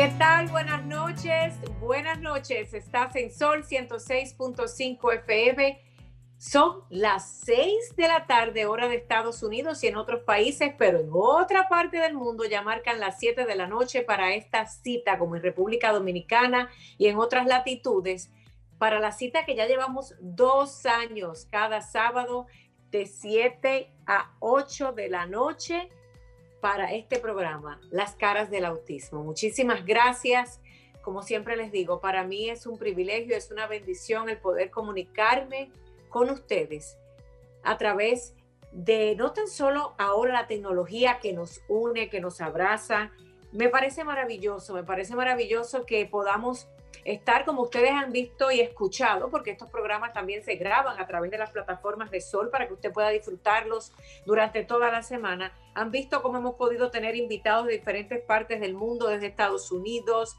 ¿Qué tal? Buenas noches. Buenas noches. Estás en Sol 106.5 FM. Son las 6 de la tarde, hora de Estados Unidos y en otros países, pero en otra parte del mundo ya marcan las 7 de la noche para esta cita, como en República Dominicana y en otras latitudes, para la cita que ya llevamos dos años cada sábado de 7 a 8 de la noche para este programa, Las caras del autismo. Muchísimas gracias. Como siempre les digo, para mí es un privilegio, es una bendición el poder comunicarme con ustedes a través de no tan solo ahora la tecnología que nos une, que nos abraza. Me parece maravilloso, me parece maravilloso que podamos estar como ustedes han visto y escuchado, porque estos programas también se graban a través de las plataformas de Sol para que usted pueda disfrutarlos durante toda la semana. Han visto cómo hemos podido tener invitados de diferentes partes del mundo, desde Estados Unidos,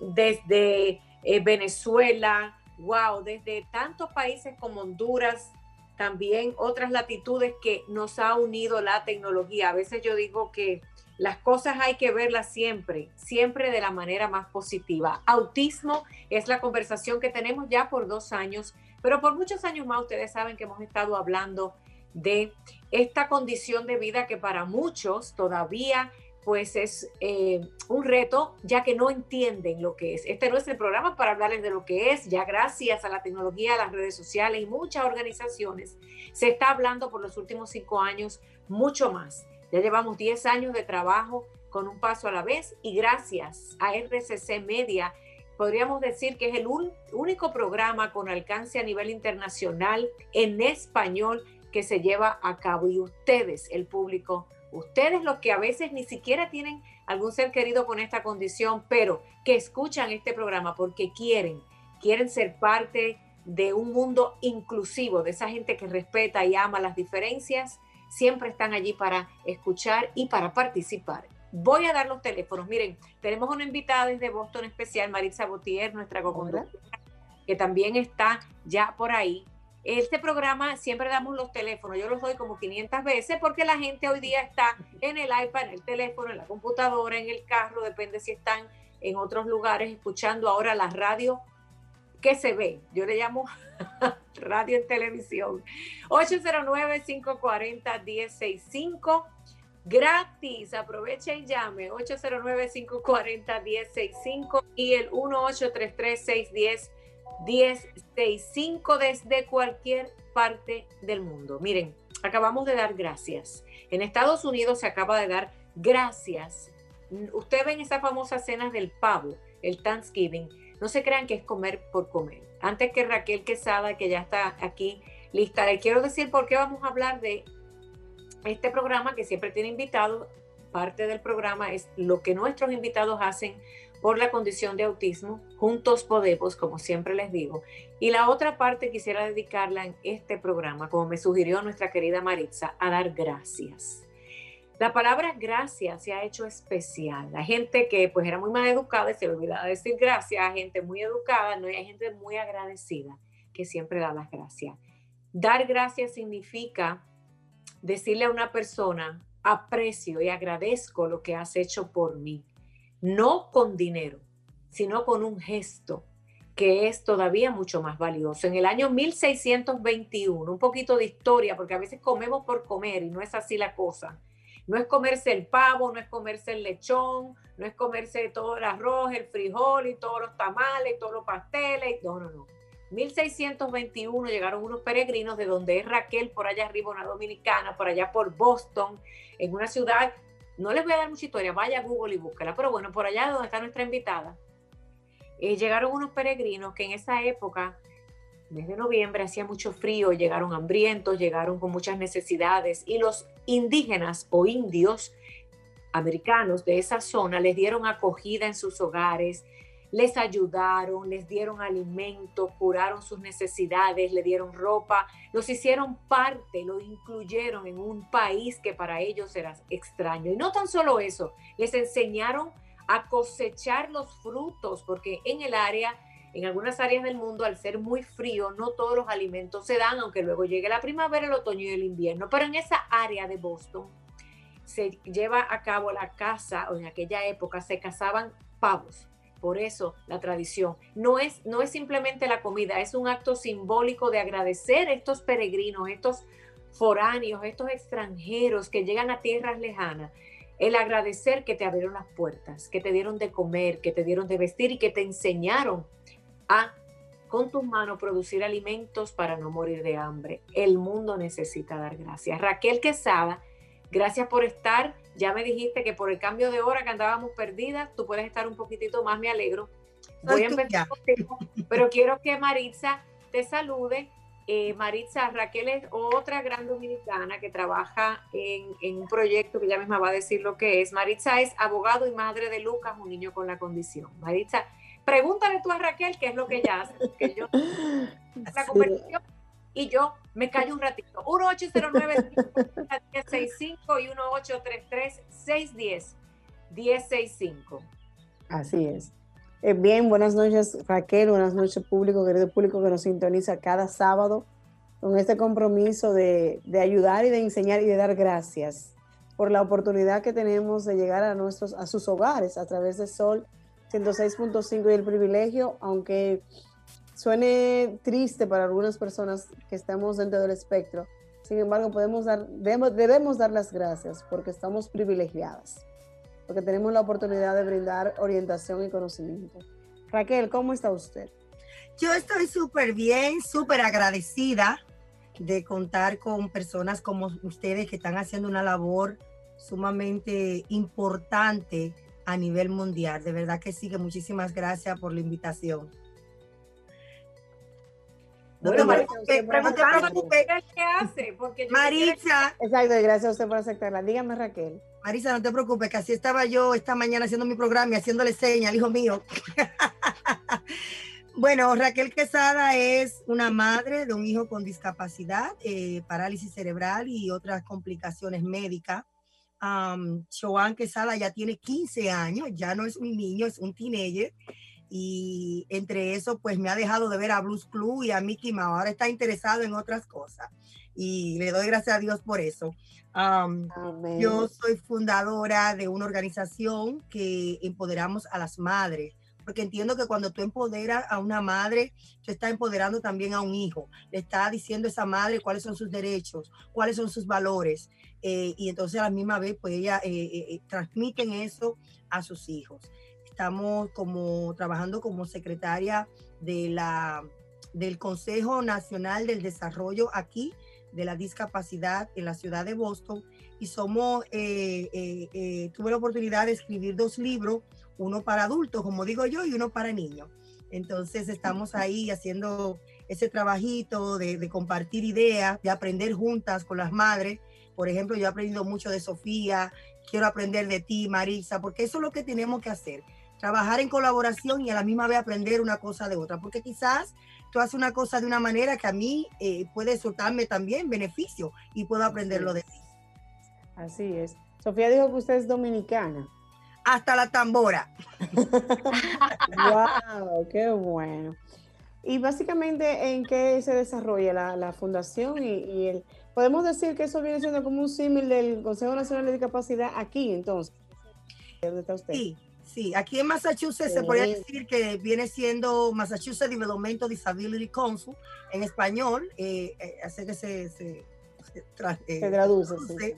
desde eh, Venezuela, wow, desde tantos países como Honduras, también otras latitudes que nos ha unido la tecnología. A veces yo digo que las cosas hay que verlas siempre, siempre de la manera más positiva. Autismo es la conversación que tenemos ya por dos años, pero por muchos años más ustedes saben que hemos estado hablando de esta condición de vida que para muchos todavía pues es eh, un reto, ya que no entienden lo que es. Este no es el programa para hablarles de lo que es, ya gracias a la tecnología, a las redes sociales y muchas organizaciones, se está hablando por los últimos cinco años mucho más ya llevamos 10 años de trabajo con un paso a la vez y gracias a RCC Media podríamos decir que es el único programa con alcance a nivel internacional en español que se lleva a cabo. Y ustedes, el público, ustedes los que a veces ni siquiera tienen algún ser querido con esta condición, pero que escuchan este programa porque quieren, quieren ser parte de un mundo inclusivo, de esa gente que respeta y ama las diferencias siempre están allí para escuchar y para participar. Voy a dar los teléfonos. Miren, tenemos una invitada desde Boston especial, Maritza Botier, nuestra co-conductora, que también está ya por ahí. Este programa siempre damos los teléfonos, yo los doy como 500 veces porque la gente hoy día está en el iPad, en el teléfono, en la computadora, en el carro, depende si están en otros lugares escuchando ahora la radio que se ve. Yo le llamo radio en televisión. 809-540-1065. Gratis, aproveche y llame 809-540-1065 y el 1833-610-1065 desde cualquier parte del mundo. Miren, acabamos de dar gracias. En Estados Unidos se acaba de dar gracias. Ustedes ven esas famosas cenas del pavo, el Thanksgiving no se crean que es comer por comer. Antes que Raquel Quesada, que ya está aquí lista, le quiero decir por qué vamos a hablar de este programa que siempre tiene invitados. Parte del programa es lo que nuestros invitados hacen por la condición de autismo. Juntos podemos, como siempre les digo. Y la otra parte quisiera dedicarla en este programa, como me sugirió nuestra querida Maritza, a dar gracias. La palabra gracias se ha hecho especial. La gente que pues era muy mal educada y se olvidaba decir gracias, gente muy educada, no hay gente muy agradecida que siempre da las gracias. Dar gracias significa decirle a una persona, aprecio y agradezco lo que has hecho por mí, no con dinero, sino con un gesto que es todavía mucho más valioso. En el año 1621, un poquito de historia, porque a veces comemos por comer y no es así la cosa. No es comerse el pavo, no es comerse el lechón, no es comerse todo el arroz, el frijol y todos los tamales, todos los pasteles. No, no, no. 1621 llegaron unos peregrinos de donde es Raquel, por allá arriba, una dominicana, por allá por Boston, en una ciudad, no les voy a dar mucha historia, vaya a Google y búscala, pero bueno, por allá donde está nuestra invitada, eh, llegaron unos peregrinos que en esa época mes de noviembre hacía mucho frío, llegaron hambrientos, llegaron con muchas necesidades y los indígenas o indios americanos de esa zona les dieron acogida en sus hogares, les ayudaron, les dieron alimentos, curaron sus necesidades, le dieron ropa, los hicieron parte, lo incluyeron en un país que para ellos era extraño. Y no tan solo eso, les enseñaron a cosechar los frutos, porque en el área, en algunas áreas del mundo, al ser muy frío, no todos los alimentos se dan, aunque luego llegue la primavera, el otoño y el invierno. Pero en esa área de Boston se lleva a cabo la caza, o en aquella época se cazaban pavos por eso la tradición no es, no es simplemente la comida, es un acto simbólico de agradecer a estos peregrinos, estos foráneos, estos extranjeros que llegan a tierras lejanas. El agradecer que te abrieron las puertas, que te dieron de comer, que te dieron de vestir y que te enseñaron a con tus manos producir alimentos para no morir de hambre. El mundo necesita dar gracias. Raquel Quesada, gracias por estar ya me dijiste que por el cambio de hora que andábamos perdidas, tú puedes estar un poquitito más, me alegro. Voy a empezar contigo, pero quiero que Maritza te salude. Eh, Maritza Raquel es otra gran dominicana que trabaja en, un proyecto que ya misma va a decir lo que es. Maritza es abogado y madre de Lucas, un niño con la condición. Maritza, pregúntale tú a Raquel qué es lo que ella hace, porque yo la conversación y yo me callo un ratito. 1-809-1065 y 1-833-610-1065. Así es. Eh, bien, buenas noches Raquel, buenas noches público, querido público que nos sintoniza cada sábado con este compromiso de, de ayudar y de enseñar y de dar gracias por la oportunidad que tenemos de llegar a nuestros a sus hogares a través de Sol 106.5 y el privilegio, aunque suene triste para algunas personas que estamos dentro del espectro. Sin embargo, podemos dar, debemos, dar las gracias porque estamos privilegiadas, porque tenemos la oportunidad de brindar orientación y conocimiento. Raquel, ¿cómo está usted? Yo estoy súper bien, súper agradecida de contar con personas como ustedes que están haciendo una labor sumamente importante a nivel mundial. De verdad que sí, que muchísimas gracias por la invitación. No te preocupes, ¿qué hace? Porque Marisa. Exacto, gracias a usted por aceptarla. Dígame, Raquel. Marisa, no te preocupes, que así estaba yo esta mañana haciendo mi programa y haciéndole señas al hijo mío. bueno, Raquel Quesada es una madre de un hijo con discapacidad, eh, parálisis cerebral y otras complicaciones médicas. Um, Joan Quesada ya tiene 15 años, ya no es un niño, es un teenager y entre eso pues me ha dejado de ver a Blues Club y a Mickey Mouse. Ahora está interesado en otras cosas y le doy gracias a Dios por eso. yo soy fundadora de una organización que empoderamos a las madres, porque entiendo que cuando tú empoderas a una madre, tú estás empoderando también a un hijo. Le está diciendo a esa madre cuáles son sus derechos, cuáles son sus valores. Eh, y entonces a la misma vez, pues ella eh, eh, transmiten eso a sus hijos estamos como trabajando como secretaria de la, del Consejo Nacional del Desarrollo aquí de la discapacidad en la ciudad de Boston y somos, eh, eh, eh, tuve la oportunidad de escribir dos libros, uno para adultos, como digo yo, y uno para niños. Entonces estamos ahí haciendo ese trabajito de, de, compartir ideas, de aprender juntas con las madres. Por ejemplo, yo he aprendido mucho de Sofía, quiero aprender de ti, Marisa, porque eso es lo que tenemos que hacer trabajar en colaboración y a la misma vez aprender una cosa de otra, porque quizás tú haces una cosa de una manera que a mí eh, puede soltarme también beneficio y puedo aprenderlo de ti. Así es. Sofía dijo que usted es dominicana. Hasta la tambora. wow, qué bueno. Y básicamente, ¿en qué se desarrolla la, fundación y, el... Podemos decir que eso viene siendo como un símil del Consejo Nacional de Discapacidad aquí, entonces. ¿Dónde está usted? Sí, Sí, aquí en Massachusetts se podría decir que viene siendo Massachusetts Development Disability Council en español, eh, eh hace que se, se, eh, traduce.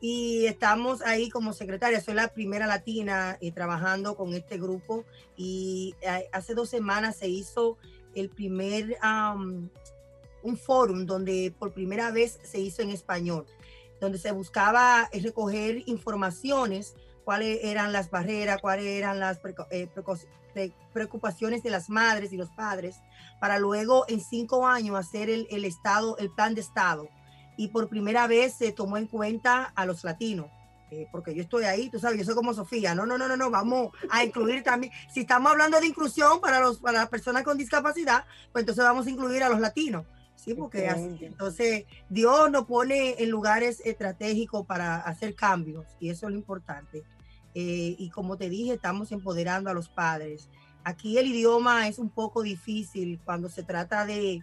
Y estamos ahí como secretaria, soy la primera latina eh, trabajando con este grupo y hace dos semanas se hizo el primer, un fórum donde por primera vez se hizo en español, donde se buscaba recoger informaciones cuáles eran las barreras, cuáles eran las eh, preocupaciones de las madres y los padres, para luego en cinco años hacer el, Estado, el plan de Estado. Y por primera vez se tomó en cuenta a los latinos. eh, porque yo estoy ahí, tú sabes, yo soy como Sofía, no, no, no, no, no, vamos a incluir también, si estamos hablando de inclusión para, los, para las personas con discapacidad, pues entonces vamos a incluir a los latinos, ¿sí? Porque así, entonces Dios nos pone en lugares estratégicos para hacer cambios y eso es lo importante. Eh, y como te dije, estamos empoderando a los padres. Aquí el idioma es un poco difícil cuando se trata de,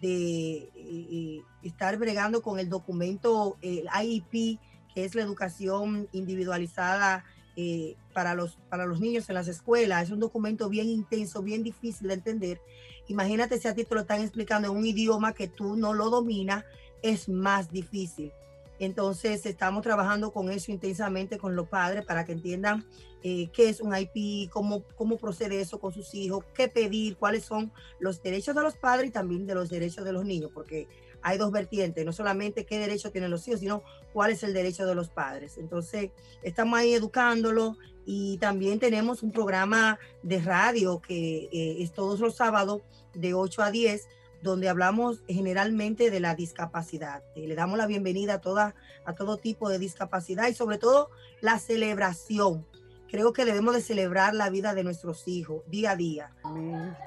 de eh, estar bregando con el documento, el IEP, que es la educación individualizada eh, para, los, para los niños en las escuelas. Es un documento bien intenso, bien difícil de entender. Imagínate si a ti te lo están explicando en un idioma que tú no lo dominas, es más difícil. Entonces estamos trabajando con eso intensamente con los padres para que entiendan eh, qué es un IP, cómo, cómo procede eso con sus hijos, qué pedir, cuáles son los derechos de los padres y también de los derechos de los niños, porque hay dos vertientes, no solamente qué derecho tienen los hijos, sino cuál es el derecho de los padres. Entonces, estamos ahí educándolo y también tenemos un programa de radio que eh, es todos los sábados de 8 a 10, donde hablamos generalmente de la discapacidad. Eh, le damos la bienvenida a, toda, a todo tipo de discapacidad y sobre todo la celebración creo que debemos de celebrar la vida de nuestros hijos día a día.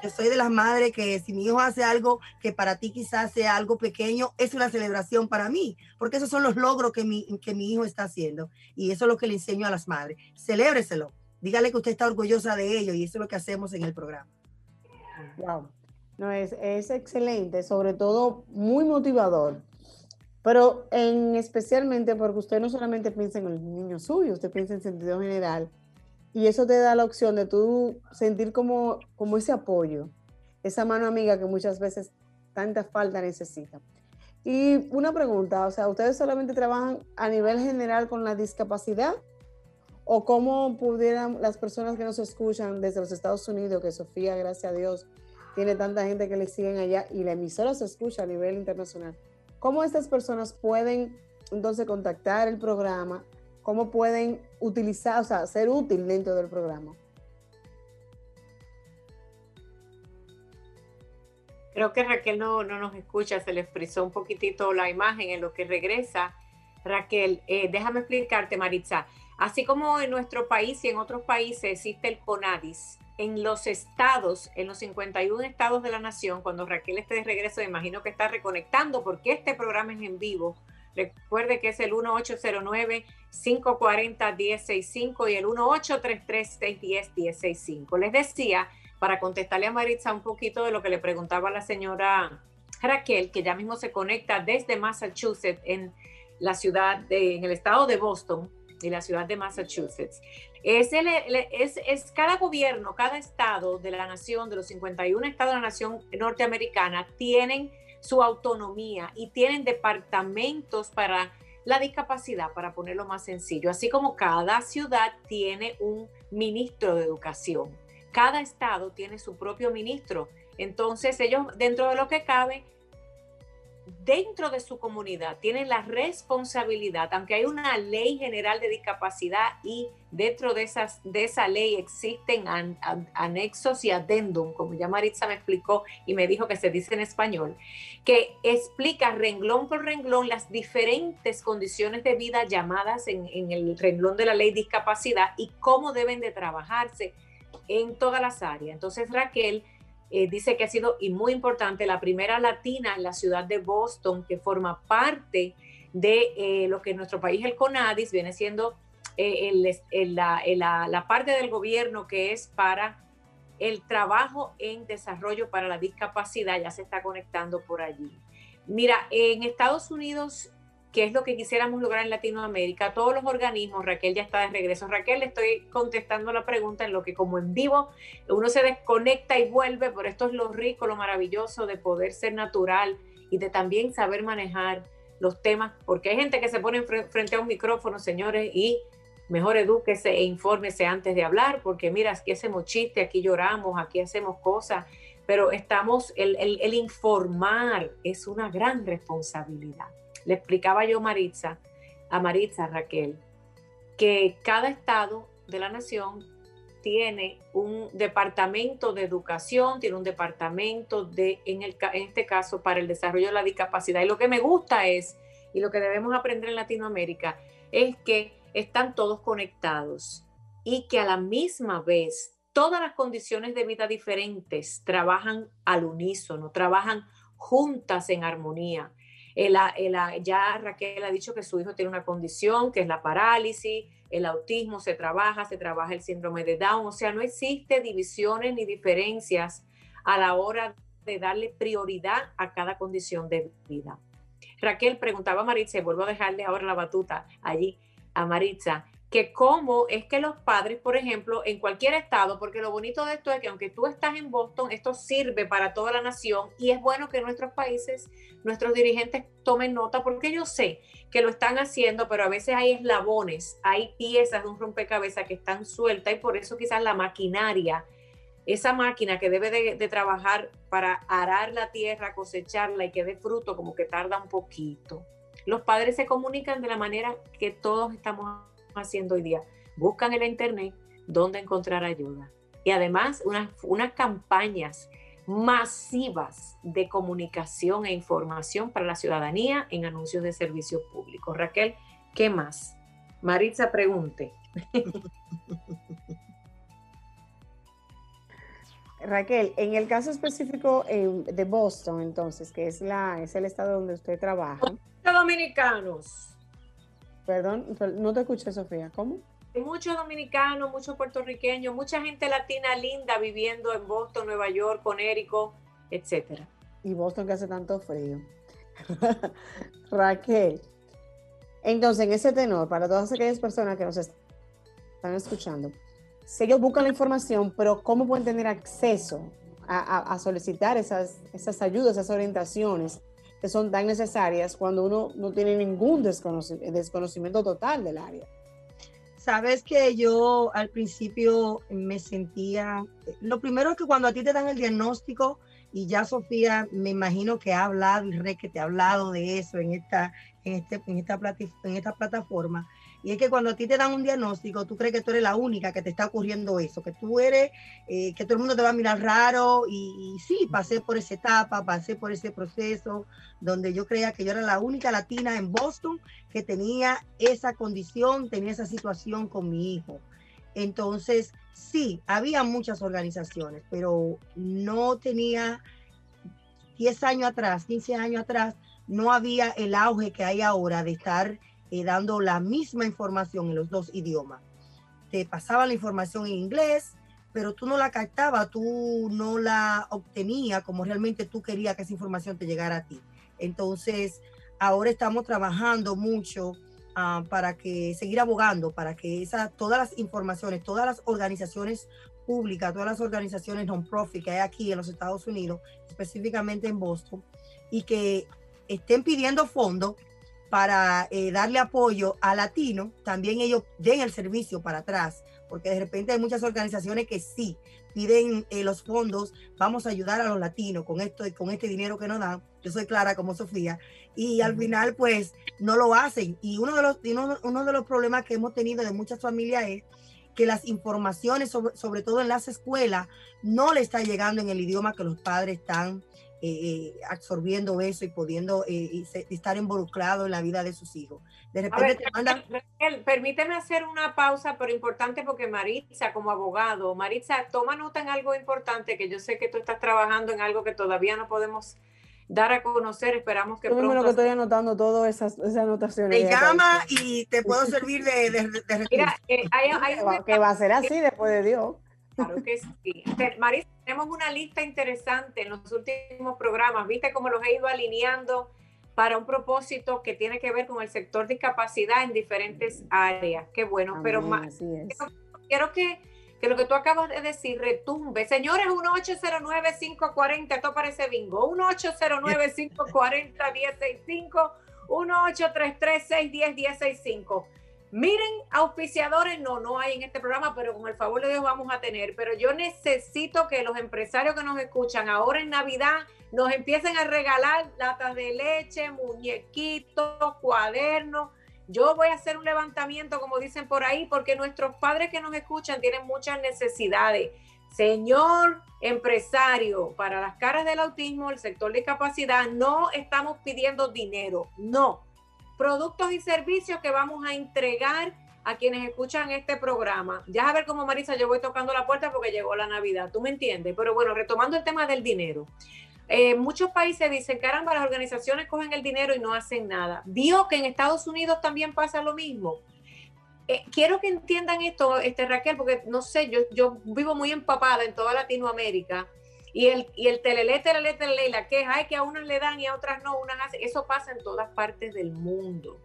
Yo soy de las madres que si mi hijo hace algo que para ti quizás sea algo pequeño, es una celebración para mí, porque esos son los logros que mi, que mi hijo está haciendo. Y eso es lo que le enseño a las madres. Celébreselo. Dígale que usted está orgullosa de ello y eso es lo que hacemos en el programa. Wow. No, es, es excelente, sobre todo muy motivador. Pero en especialmente porque usted no solamente piensa en el niño suyo, usted piensa en sentido general y eso te da la opción de tú sentir como, como ese apoyo, esa mano amiga que muchas veces tanta falta necesita. Y una pregunta, o sea, ¿ustedes solamente trabajan a nivel general con la discapacidad? ¿O cómo pudieran las personas que nos escuchan desde los Estados Unidos, que Sofía, gracias a Dios, tiene tanta gente que le siguen allá y la emisora se escucha a nivel internacional? ¿Cómo estas personas pueden entonces contactar el programa cómo pueden utilizar, o sea, ser útil dentro del programa. Creo que Raquel no, no nos escucha, se le frizó un poquitito la imagen en lo que regresa. Raquel, eh, déjame explicarte, Maritza. Así como en nuestro país y en otros países existe el CONADIS, en los estados, en los 51 estados de la nación, cuando Raquel esté de regreso, imagino que está reconectando porque este programa es en vivo Recuerde que es el 1809-540-1065 y el 1833-610-1065. Les decía, para contestarle a Maritza un poquito de lo que le preguntaba la señora Raquel, que ya mismo se conecta desde Massachusetts en la ciudad, de, en el estado de Boston y la ciudad de Massachusetts. Es, es, es, cada gobierno, cada estado de la nación, de los 51 estados de la nación norteamericana, tienen su autonomía y tienen departamentos para la discapacidad, para ponerlo más sencillo, así como cada ciudad tiene un ministro de educación. Cada estado tiene su propio ministro. Entonces ellos, dentro de lo que cabe, dentro de su comunidad tienen la responsabilidad, aunque hay una ley general de discapacidad y dentro de, esas, de esa ley existen anexos y adendum, como ya Maritza me explicó y me dijo que se dice en español, que explica renglón por renglón las diferentes condiciones de vida llamadas en, en el renglón de la ley discapacidad y cómo deben de trabajarse en todas las áreas. Entonces Raquel eh, dice que ha sido y muy importante la primera latina en la ciudad de Boston que forma parte de eh, lo que en nuestro país el CONADIS viene siendo eh, la, parte del gobierno que es para el trabajo en desarrollo para la discapacidad, ya se está conectando por allí. Mira, en Estados Unidos qué es lo que quisiéramos lograr en Latinoamérica. Todos los organismos, Raquel ya está de regreso. Raquel, le estoy contestando la pregunta en lo que como en vivo uno se desconecta y vuelve, pero esto es lo rico, lo maravilloso de poder ser natural y de también saber manejar los temas, porque hay gente que se pone frente a un micrófono, señores, y mejor edúquese e infórmese antes de hablar, porque mira, aquí hacemos chiste, aquí lloramos, aquí hacemos cosas, pero estamos, el, el informar es una gran responsabilidad. Le explicaba yo Maritza, a Maritza Raquel, que cada estado de la nación tiene un departamento de educación, tiene un departamento de, en, el, en este caso, para el desarrollo de la discapacidad. Y lo que me gusta es, y lo que debemos aprender en Latinoamérica, es que están todos conectados y que a la misma vez todas las condiciones de vida diferentes trabajan al unísono, trabajan juntas en armonía. Ya Raquel ha dicho que su hijo tiene una condición que es la parálisis, el autismo se trabaja, se trabaja el síndrome de Down, o sea, no existe divisiones ni diferencias a la hora de darle prioridad a cada condición de vida. Raquel preguntaba a Maritza, y vuelvo a dejarle ahora la batuta allí a Maritza, que cómo es que los padres, por ejemplo, en cualquier estado, porque lo bonito de esto es que aunque tú estás en Boston, esto sirve para toda la nación y es bueno que nuestros países, nuestros dirigentes tomen nota, porque yo sé que lo están haciendo, pero a veces hay eslabones, hay piezas de un rompecabezas que están sueltas y por eso quizás la maquinaria, esa máquina que debe de, trabajar para arar la tierra, cosecharla y que dé fruto, como que tarda un poquito. Los padres se comunican de la manera que todos estamos haciendo hoy día. Buscan en la internet dónde encontrar ayuda. Y además unas, unas campañas masivas de comunicación e información para la ciudadanía en anuncios de servicios públicos. Raquel, ¿qué más? Maritza pregunte. Raquel, en el caso específico eh, de Boston, entonces, que es, la, es el estado donde usted trabaja. Dominicanos. Perdón, no te escuché, Sofía. ¿Cómo? Muchos dominicanos, muchos puertorriqueños, mucha gente latina linda viviendo en Boston, Nueva York, Conérico, etcétera. Y Boston que hace tanto frío. Raquel, entonces en ese tenor, para todas aquellas personas que nos están escuchando, si ellos buscan la información, pero ¿cómo pueden tener acceso a, solicitar esas, esas ayudas, esas orientaciones? Son tan necesarias cuando uno no tiene ningún desconocimiento, total del área. Sabes que yo al principio me sentía, lo primero es que cuando a ti te dan el diagnóstico, y ya Sofía me imagino que ha hablado y re que te ha hablado de eso en esta, en este, en esta, en esta plataforma, y es que cuando a ti te dan un diagnóstico, tú crees que tú eres la única que te está ocurriendo eso, que tú eres, eh, que todo el mundo te va a mirar raro. Y, sí, pasé por esa etapa, pasé por ese proceso donde yo creía que yo era la única latina en Boston que tenía esa condición, tenía esa situación con mi hijo. Entonces, sí, había muchas organizaciones, pero no tenía 10 años atrás, 15 años atrás, no había el auge que hay ahora de estar eh, dando la misma información en los dos idiomas. Te pasaba la información en inglés, pero tú no la captabas, tú no la obtenías como realmente tú querías que esa información te llegara a ti. Entonces, ahora estamos trabajando mucho ah, para que seguir abogando, para que esa, todas las informaciones, todas las organizaciones públicas, todas las organizaciones non-profit que hay aquí en los Estados Unidos, específicamente en Boston, y que estén pidiendo fondos para eh, darle apoyo a latino, también ellos den el servicio para atrás, porque de repente hay muchas organizaciones que sí piden eh, los fondos, vamos a ayudar a los latinos con esto y con este dinero que nos dan. Yo soy clara como Sofía y al final pues no lo hacen. Y uno de los uno, de los problemas que hemos tenido de muchas familias es que las informaciones, sobre, sobre todo en las escuelas, no le está llegando en el idioma que los padres están eh, eh, absorbiendo eso y pudiendo eh, estar involucrado en la vida de sus hijos. De repente te mandan... permíteme hacer una pausa, pero importante porque Maritza, como abogado, Maritza, toma nota en algo importante que yo sé que tú estás trabajando en algo que todavía no podemos dar a conocer. Esperamos que yo pronto. que estoy anotando todas esas, esas anotaciones. Te llama y te puedo servir de, de, Mira, que va a ser así después de Dios. Claro que sí. Marisa, tenemos una lista interesante en los últimos programas. Viste cómo los he ido alineando para un propósito que tiene que ver con el sector discapacidad en diferentes áreas. Qué bueno, pero más, quiero, que, que, lo que tú acabas de decir retumbe. Señores, 1-809-540, esto parece bingo. 1-809-540-165, 1-833-610-165. Miren, auspiciadores no, no hay en este programa, pero con el favor de Dios vamos a tener. Pero yo necesito que los empresarios que nos escuchan ahora en Navidad nos empiecen a regalar latas de leche, muñequitos, cuadernos. Yo voy a hacer un levantamiento, como dicen por ahí, porque nuestros padres que nos escuchan tienen muchas necesidades. Señor empresario, para las caras del autismo, el sector de discapacidad, no estamos pidiendo dinero, no productos y servicios que vamos a entregar a quienes escuchan este programa. Ya a ver cómo Marisa, yo voy tocando la puerta porque llegó la Navidad, tú me entiendes. Pero bueno, retomando el tema del dinero. Eh, muchos países dicen, caramba, las organizaciones cogen el dinero y no hacen nada. Vio que en Estados Unidos también pasa lo mismo. Eh, quiero que entiendan esto, este, Raquel, porque no sé, yo, yo vivo muy empapada en toda Latinoamérica y el, y el telele, telele, telele, la queja es que a unas le dan y a otras no, unas hacen. Eso pasa en todas partes del mundo.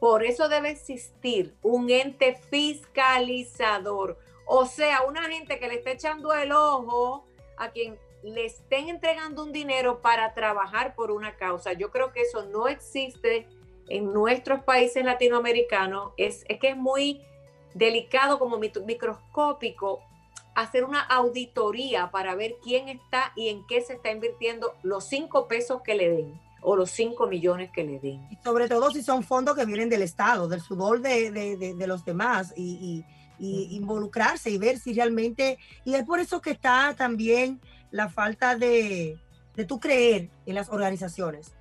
Por eso debe existir un ente fiscalizador, o sea, una gente que le esté echando el ojo a quien le estén entregando un dinero para trabajar por una causa. Yo creo que eso no existe en nuestros países latinoamericanos. Es, es que es muy delicado como microscópico hacer una auditoría para ver quién está y en qué se está invirtiendo los cinco pesos que le den o los 5 millones que le den. Y sobre todo si son fondos que vienen del Estado, del sudor de, de, de, los demás y, y, involucrarse y ver si realmente, y es por eso que está también la falta de, de tú creer en las organizaciones.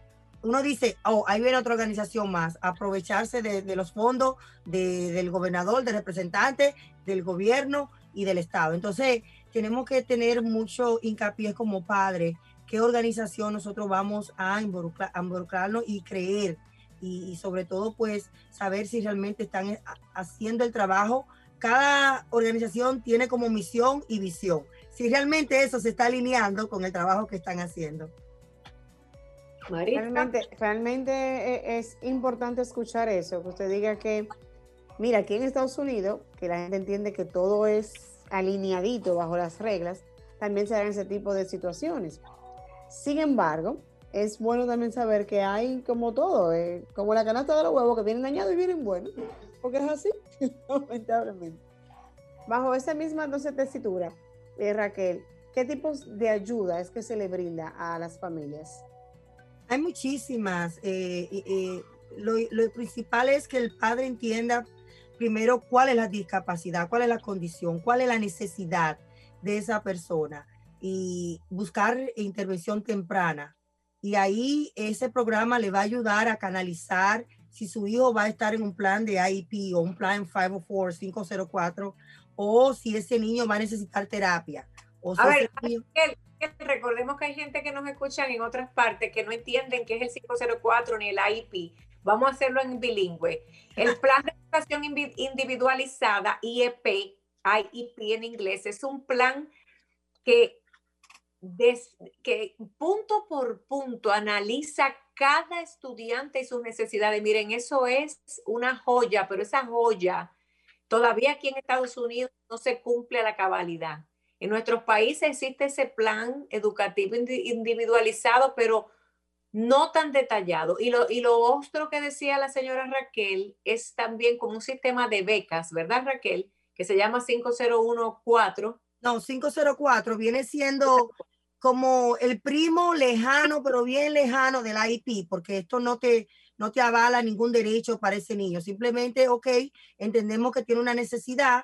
Uno dice, oh, ahí viene otra organización más, aprovecharse de, los fondos del gobernador, del representante, del gobierno y del Estado. Entonces, tenemos que tener mucho hincapié como padres qué organización nosotros vamos a, involucrarnos y creer y, sobre todo pues saber si realmente están eh, haciendo el trabajo. Cada organización tiene como misión y visión. Si realmente eso se está alineando con el trabajo que están haciendo. Realmente, realmente eh, es importante escuchar eso, que usted diga que, mira, aquí en Estados Unidos, que la gente entiende que todo es alineadito bajo las reglas, también se dan ese tipo de situaciones. Sin embargo, es bueno también saber que hay como todo, eh, como la canasta de los huevos que vienen dañados y vienen buenos, porque es así, lamentablemente. Bajo esa misma entonces tesitura, eh, Raquel, ¿qué tipos de ayuda es que se le brinda a las familias? Hay muchísimas. Eh, lo, lo, principal es que el padre entienda primero cuál es la discapacidad, cuál es la condición, cuál es la necesidad de esa persona y buscar intervención temprana. Y ahí ese programa le va a ayudar a canalizar si su hijo va a estar en un plan de IEP o un plan 504, 504, o si ese niño va a necesitar terapia. O a ver, recordemos que hay gente que nos escuchan en otras partes que no entienden qué es el 504 ni el IEP. Vamos a hacerlo en bilingüe. El plan de educación individualizada, IEP, IEP en inglés, es un plan que que punto por punto analiza cada estudiante y sus necesidades. Miren, eso es una joya, pero esa joya todavía aquí en Estados Unidos no se cumple a la cabalidad. En nuestros países existe ese plan educativo individualizado, pero no tan detallado. Y lo, y lo otro que decía la señora Raquel es también como un sistema de becas, ¿verdad, Raquel? Que se llama 5014. No, 504 viene siendo como el primo lejano, pero bien lejano del IP, porque esto no te, no te avala ningún derecho para ese niño. Simplemente, ok, entendemos que tiene una necesidad,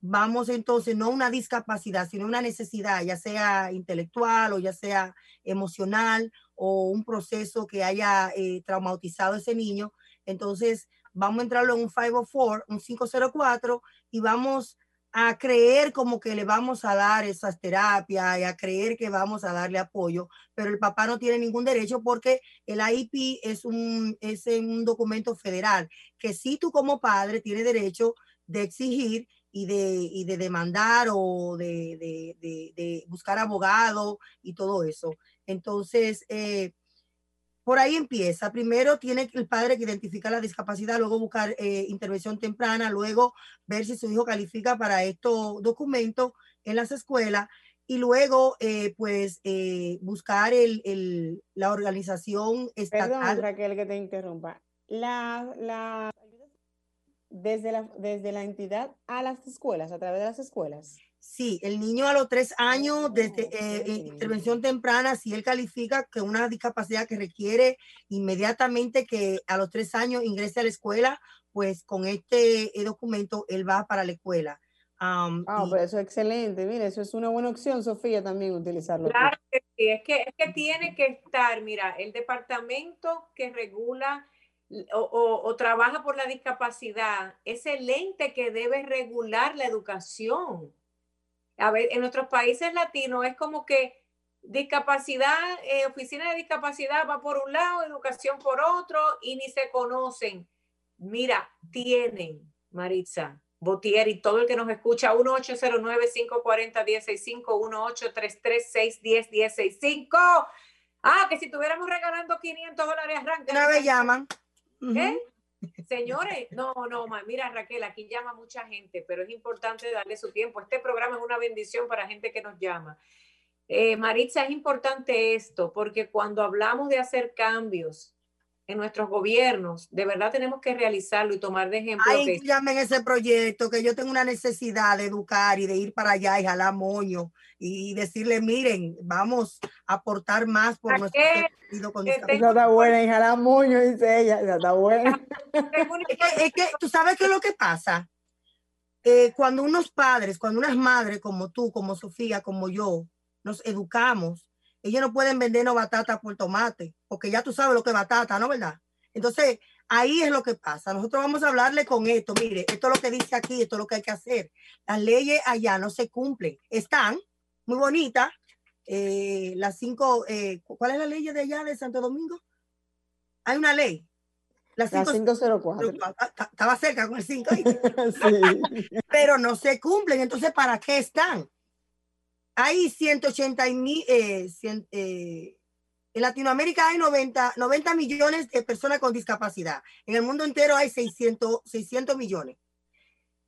vamos entonces, no una discapacidad, sino una necesidad, ya sea intelectual o ya sea emocional o un proceso que haya eh, traumatizado ese niño. Entonces, vamos a entrarlo en un 504, un 504 y vamos a creer como que le vamos a dar esas terapias y a creer que vamos a darle apoyo, pero el papá no tiene ningún derecho porque el AIP es un, es un documento federal que sí tú como padre tienes derecho de exigir y de, y de demandar o de, de, de, buscar abogado y todo eso. Entonces, eh, por ahí empieza. Primero tiene el padre que identificar la discapacidad, luego buscar eh, intervención temprana, luego ver si su hijo califica para estos documentos en las escuelas y luego eh, pues eh, buscar el, la organización estatal. Perdón, Raquel, que te interrumpa. La, la, desde, la, desde la entidad a las escuelas, a través de las escuelas. Sí, el niño a los tres años, desde eh, intervención temprana, si él califica que una discapacidad que requiere inmediatamente que a los tres años ingrese a la escuela, pues con este eh, documento él va para la escuela. ah, pues eso es excelente. Mira, eso es una buena opción, Sofía, también utilizarlo. Claro que sí, es que, es que tiene que estar, mira, el departamento que regula o, o, trabaja por la discapacidad, es el ente que debe regular la educación. A ver, en nuestros países latinos es como que discapacidad, eh, oficina de discapacidad va por un lado, educación por otro y ni se conocen. Mira, tienen, Maritza, Botier y todo el que nos escucha, 1-809-540-165, 1-833-610-165. Ah, que si estuviéramos regalando 500 dólares arranca. Una vez llaman. ¿Qué? Señores, no, no, mira Raquel, aquí llama mucha gente, pero es importante darle su tiempo. Este programa es una bendición para gente que nos llama. Eh, Maritza, es importante esto, porque cuando hablamos de hacer cambios en nuestros gobiernos, de verdad tenemos que realizarlo y tomar de ejemplo. Ay, llamen ese proyecto, que yo tengo una necesidad de educar y de ir para allá y jalar moño y decirle, miren, vamos a aportar más por nuestro sentido con Esa está buena, y jalar moño, dice ella, esa está buena. es, que, tú sabes qué es lo que pasa. Eh, cuando unos padres, cuando unas madres como tú, como Sofía, como yo, nos educamos, ellos no pueden vendernos batata por tomate, porque ya tú sabes lo que es batata, ¿no? ¿Verdad? Entonces, ahí es lo que pasa. Nosotros vamos a hablarle con esto. Mire, esto es lo que dice aquí, esto es lo que hay que hacer. Las leyes allá no se cumplen. Están muy bonitas. Eh, las cinco, eh, ¿cuál es la ley de allá de Santo Domingo? Hay una ley. La 504. Estaba cerca con el 5. sí. Pero no se cumplen. Entonces, ¿para qué están? hay 180 mil, eh, eh, en Latinoamérica hay 90, 90 millones de personas con discapacidad. En el mundo entero hay 600, 600 millones.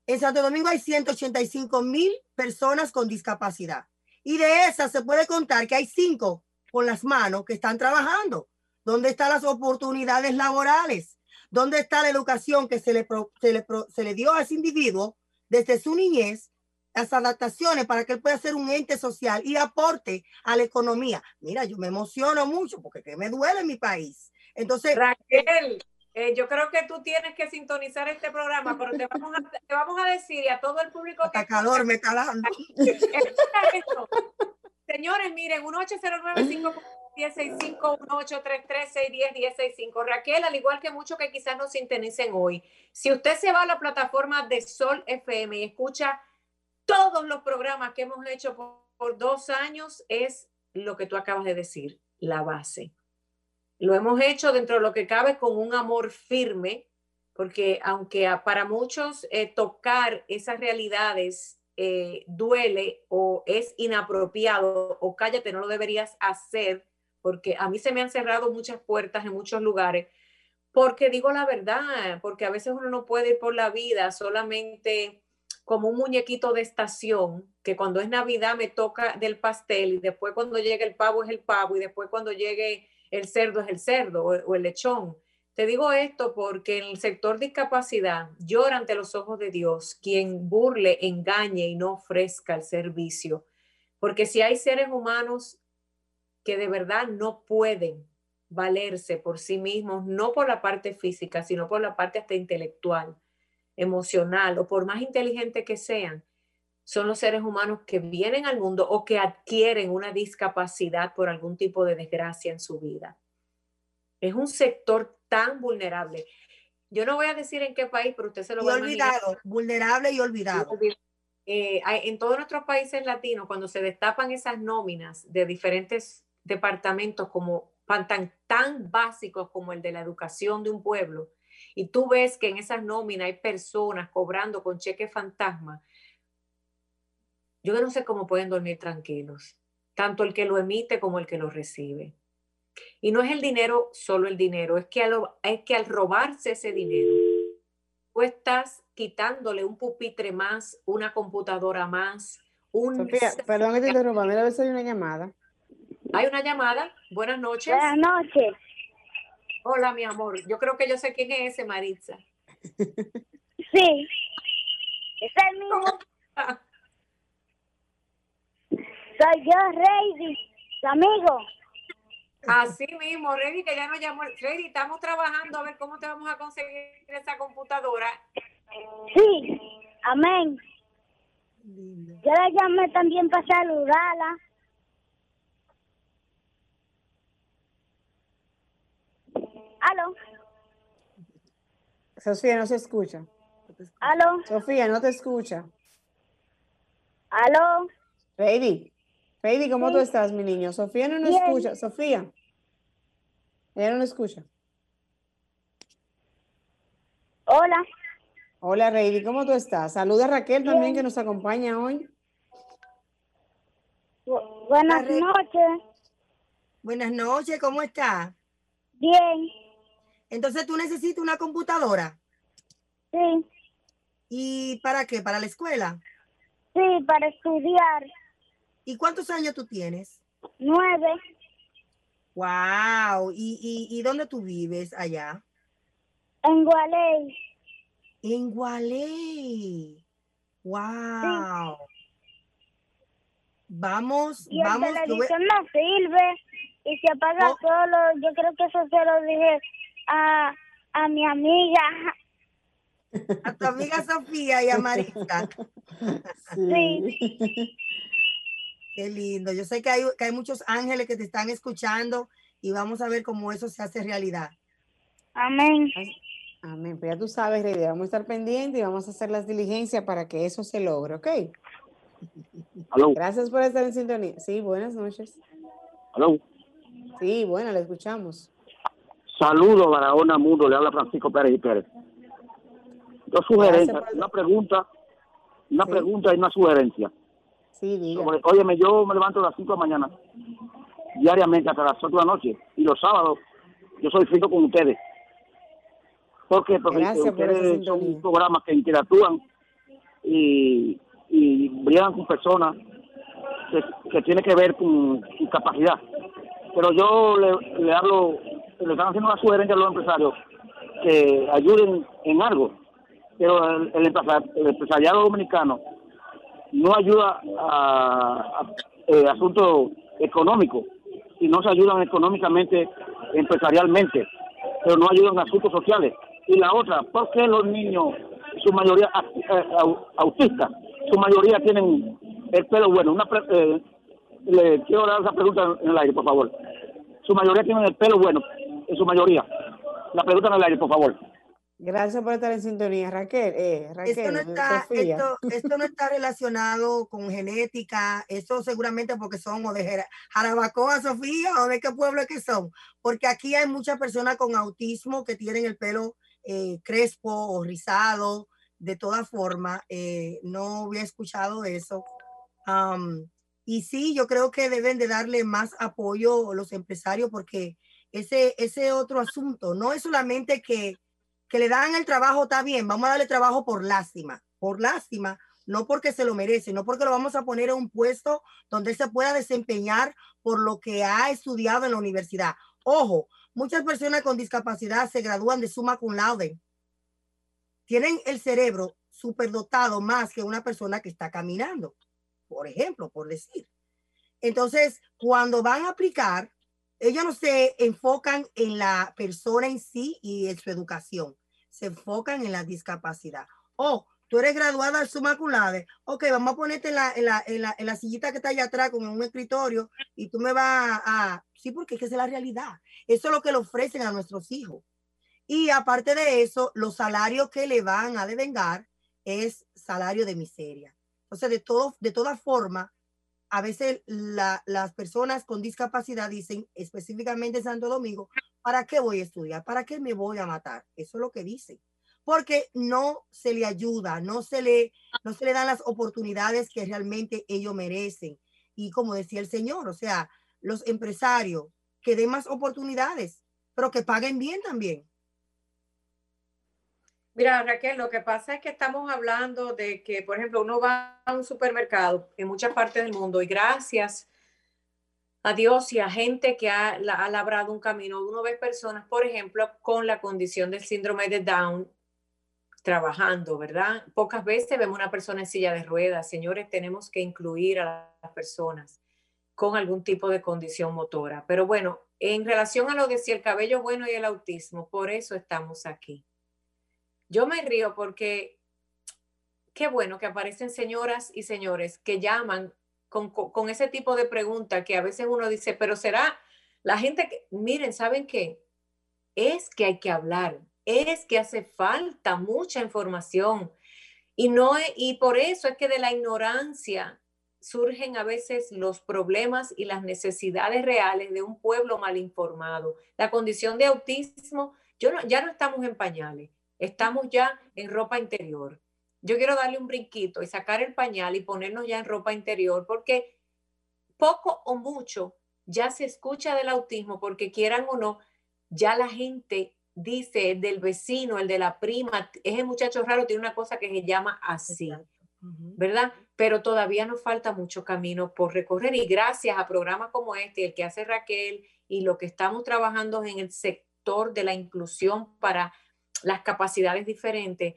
En Santo Domingo hay 185 mil personas con discapacidad. Y de esas se puede contar que hay cinco con las manos que están trabajando. ¿Dónde están las oportunidades laborales? ¿Dónde está la educación que se le, se le, se le dio a ese individuo desde su niñez las adaptaciones para que él pueda ser un ente social y aporte a la economía. Mira, yo me emociono mucho porque que me duele mi país. Entonces, Raquel, eh, yo creo que tú tienes que sintonizar este programa, pero te vamos a, te vamos a decir y a todo el público que... calor me está dando. Señores, miren, 1809 1065 1833 610 1065 Raquel, al igual que muchos que quizás nos sintonicen hoy, si usted se va a la plataforma de Sol FM y escucha todos los programas que hemos hecho por, dos años es lo que tú acabas de decir, la base. Lo hemos hecho dentro de lo que cabe con un amor firme, porque aunque para muchos eh, tocar esas realidades eh, duele o es inapropiado o cállate, no lo deberías hacer, porque a mí se me han cerrado muchas puertas en muchos lugares, porque digo la verdad, porque a veces uno no puede ir por la vida solamente como un muñequito de estación, que cuando es Navidad me toca del pastel y después cuando llegue el pavo es el pavo y después cuando llegue el cerdo es el cerdo o, el lechón. Te digo esto porque en el sector discapacidad llora ante los ojos de Dios quien burle, engañe y no ofrezca el servicio. Porque si hay seres humanos que de verdad no pueden valerse por sí mismos, no por la parte física, sino por la parte hasta intelectual, emocional o por más inteligente que sean, son los seres humanos que vienen al mundo o que adquieren una discapacidad por algún tipo de desgracia en su vida. Es un sector tan vulnerable. Yo no voy a decir en qué país, pero usted se lo va a olvidado, vulnerable y olvidado. Eh, en todos nuestros países latinos, cuando se destapan esas nóminas de diferentes departamentos como tan, tan básicos como el de la educación de un pueblo, y tú ves que en esas nóminas hay personas cobrando con cheque fantasma, yo no sé cómo pueden dormir tranquilos, tanto el que lo emite como el que lo recibe. Y no es el dinero, solo el dinero, es que al, es que al robarse ese dinero, tú estás quitándole un pupitre más, una computadora más, un... Sofía, perdón que te interrumpa, mira a si hay una llamada. Hay una llamada. Buenas noches. Buenas noches. Hola, mi amor. Yo creo que yo sé quién es ese, Maritza. Sí. Es el mismo. Soy yo, Reidy, tu amigo. Así mismo, Reidy, que ya nos llamó. Reidy, estamos trabajando a ver cómo te vamos a conseguir esa computadora. Sí, amén. Yo la llamé también para saludarla. Sofía, no se escucha. ¿Aló? Sofía, no te escucha. ¿Aló? Baby, baby, ¿cómo tú estás, mi niño? Sofía no nos escucha. Sofía. Ella no nos escucha. Hola. Hola, Reidy, ¿cómo tú estás? Saluda a Raquel también que nos acompaña hoy. buenas noches. Buenas noches, ¿cómo estás? Bien. Entonces, ¿tú necesitas una computadora? Sí. ¿Y para qué? ¿Para la escuela? Sí, para estudiar. ¿Y cuántos años tú tienes? Nueve. Wow. ¿Y, y, y dónde tú vives allá? En Gualey. En Gualey. Wow. Vamos, y vamos. La televisión no sirve y se apaga solo. Yo creo que eso se lo dije a, a mi amiga. A tu amiga Sofía y a Marisa. Sí. Qué lindo. Yo sé que hay, que hay muchos ángeles que te están escuchando y vamos a ver cómo eso se hace realidad. Amén. Amén. Pues ya tú sabes, Rey, vamos a estar pendientes y vamos a hacer las diligencias para que eso se logre, ¿ok? ¿Aló? Gracias por estar en sintonía. Sí, buenas noches. ¿Aló? Sí, bueno, le escuchamos. Saludos, Barahona Mundo, le habla Francisco Pérez y Pérez. Dos sugerencias, una pregunta, una Sí. pregunta y una sugerencia. Sí, diga. Sobre- óyeme, yo me levanto a las 5 de la mañana, diariamente hasta las 8 de la noche, y los sábados yo soy fijo con ustedes. ¿Por qué? Porque Gracias por esa ustedes sintonía. son programas que interactúan y, y brillan con personas que, que tienen que ver con su capacidad. Pero yo le, le hablo, le están haciendo una sugerencia a los empresarios que ayuden en algo. Pero el, el, empresar- el empresariado dominicano no ayuda a, eh, asuntos económicos y no se ayudan económicamente, empresarialmente, pero no ayudan a asuntos sociales. Y la otra, ¿por qué los niños, su mayoría autistas, su mayoría tienen el pelo bueno? Una pre- eh, le quiero dar esa pregunta en el aire, por favor. Su mayoría tienen el pelo bueno, en su mayoría. La pregunta en el aire, por favor. Gracias por estar en sintonía, Raquel. Eh, Raquel, Esto no, está, esto, esto no está relacionado con genética, eso seguramente porque son o de Jara- Jarabacoa, Sofía, o de qué pueblo es que son, porque aquí hay muchas personas con autismo que tienen el pelo eh, crespo o rizado, de toda forma, eh, no había escuchado eso. Am, y sí, yo creo que deben de darle más apoyo los empresarios porque ese, ese otro asunto, no es solamente que que le dan el trabajo, está bien, vamos a darle trabajo por lástima, por lástima, no porque se lo merece, no porque lo vamos a poner en un puesto donde se pueda desempeñar por lo que ha estudiado en la universidad. Ojo, muchas personas con discapacidad se gradúan de summa cum laude. Tienen el cerebro superdotado más que una persona que está caminando, por ejemplo, por decir. Entonces, cuando van a aplicar, ellos no se enfocan en la persona en sí y en su educación, se enfocan en la discapacidad. Oh, tú eres graduada del summa cum ok, vamos a ponerte en la, en la, en la, en la sillita que está allá atrás con un escritorio y tú me vas a... Sí, porque es que esa es la realidad. Eso es lo que le ofrecen a nuestros hijos. Y aparte de eso, los salarios que le van a devengar es salario de miseria. Entonces, de, todo, de toda forma, a veces la- las personas con discapacidad dicen, específicamente en Santo Domingo, ¿para qué voy a estudiar? ¿Para qué me voy a matar? Eso es lo que dicen. Porque no se le ayuda, no se le, no se le dan las oportunidades que realmente ellos merecen. Y como decía el Señor, o sea, los empresarios que den más oportunidades, pero que paguen bien también. Mira, Raquel, lo que pasa es que estamos hablando de que, por ejemplo, uno va a un supermercado en muchas partes del mundo y gracias a Dios y a gente que ha, la- ha labrado un camino, uno ve personas, por ejemplo, con la condición del síndrome de Down trabajando, ¿verdad? Pocas veces vemos una persona en silla de ruedas. Señores, tenemos que incluir a las personas con algún tipo de condición motora. Pero bueno, en relación a lo de si el cabello bueno y el autismo, por eso estamos aquí. Yo me río porque qué bueno que aparecen señoras y señores que llaman con, con- con ese tipo de pregunta que a veces uno dice, pero será la gente que, miren, ¿saben qué? Es que hay que hablar, es que hace falta mucha información. Y, no, y por eso es que de la ignorancia surgen a veces los problemas y las necesidades reales de un pueblo mal informado. La condición de autismo, yo ya no estamos en pañales, estamos ya en ropa interior. Yo quiero darle un brinquito y sacar el pañal y ponernos ya en ropa interior porque poco o mucho ya se escucha del autismo porque quieran o no, ya la gente dice el del vecino, el de la prima, ese muchacho raro tiene una cosa que se llama así. ¿verdad? Pero todavía nos falta mucho camino por recorrer y gracias a programas como este, el que hace Raquel y lo que estamos trabajando en el sector de la inclusión para las capacidades diferentes,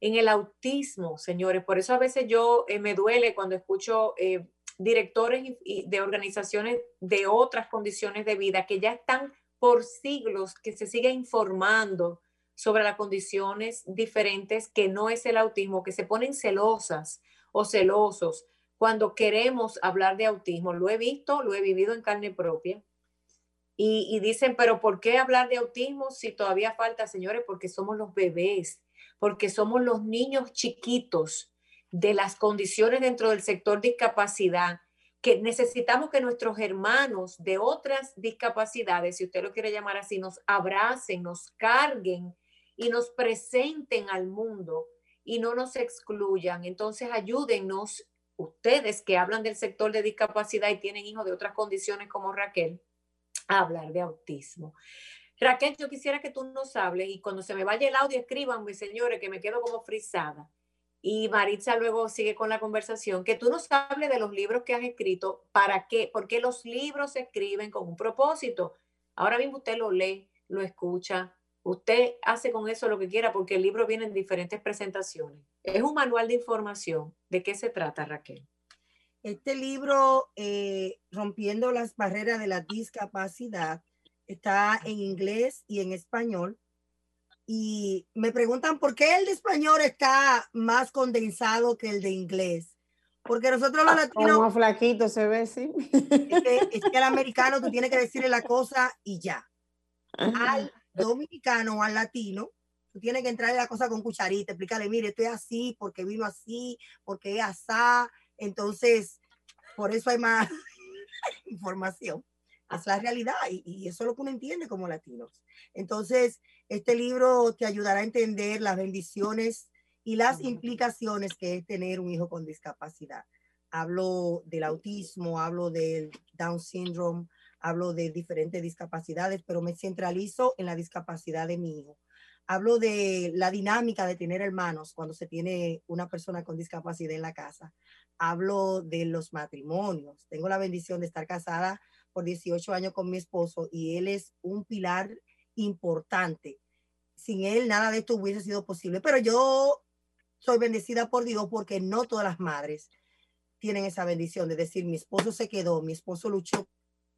en el autismo, señores. Por eso a veces yo eh, me duele cuando escucho eh, directores de organizaciones de otras condiciones de vida que ya están por siglos, que se sigue informando sobre las condiciones diferentes que no es el autismo, que se ponen celosas o celosos cuando queremos hablar de autismo. Lo he visto, lo he vivido en carne propia. Y, dicen, pero ¿por qué hablar de autismo si todavía falta, señores? Porque somos los bebés, porque somos los niños chiquitos de las condiciones dentro del sector discapacidad, que necesitamos que nuestros hermanos de otras discapacidades, si usted lo quiere llamar así, nos abracen, nos carguen y nos presenten al mundo y no nos excluyan. Entonces, ayúdennos, ustedes que hablan del sector de discapacidad y tienen hijos de otras condiciones como Raquel, a hablar de autismo. Raquel, yo quisiera que tú nos hables y cuando se me vaya el audio, escríbanme, señores, que me quedo como frisada. Y Maritza luego sigue con la conversación, que tú nos hables de los libros que has escrito, para qué, porque los libros se escriben con un propósito. Ahora mismo usted lo lee, lo escucha, Usted hace con eso lo que quiera porque el libro viene en diferentes presentaciones. Es un manual de información. ¿De qué se trata, Raquel? Este libro, eh, Rompiendo las Barreras de la Discapacidad, está en inglés y en español. Y me preguntan por qué el de español está más condensado que el de inglés. Porque nosotros los ah, latinos. Como flaquito se ve, sí. Es que, es que el americano tú tienes que decirle la cosa y ya. Al dominicano o al latino, tú tienes que entrar en la cosa con cucharita, explicarle, mire, estoy así, porque vino así, porque es asá. Entonces, por eso hay más información. Es la realidad y, y, eso es lo que uno entiende como latinos. Entonces, este libro te ayudará a entender las bendiciones y las implicaciones que es tener un hijo con discapacidad. Hablo del autismo, hablo del Down syndrome, hablo de diferentes discapacidades, pero me centralizo en la discapacidad de mi hijo. Hablo de la dinámica de tener hermanos cuando se tiene una persona con discapacidad en la casa. Hablo de los matrimonios. Tengo la bendición de estar casada por 18 años con mi esposo y él es un pilar importante. Sin él nada de esto hubiese sido posible, pero yo soy bendecida por Dios porque no todas las madres tienen esa bendición de decir, mi esposo se quedó, mi esposo luchó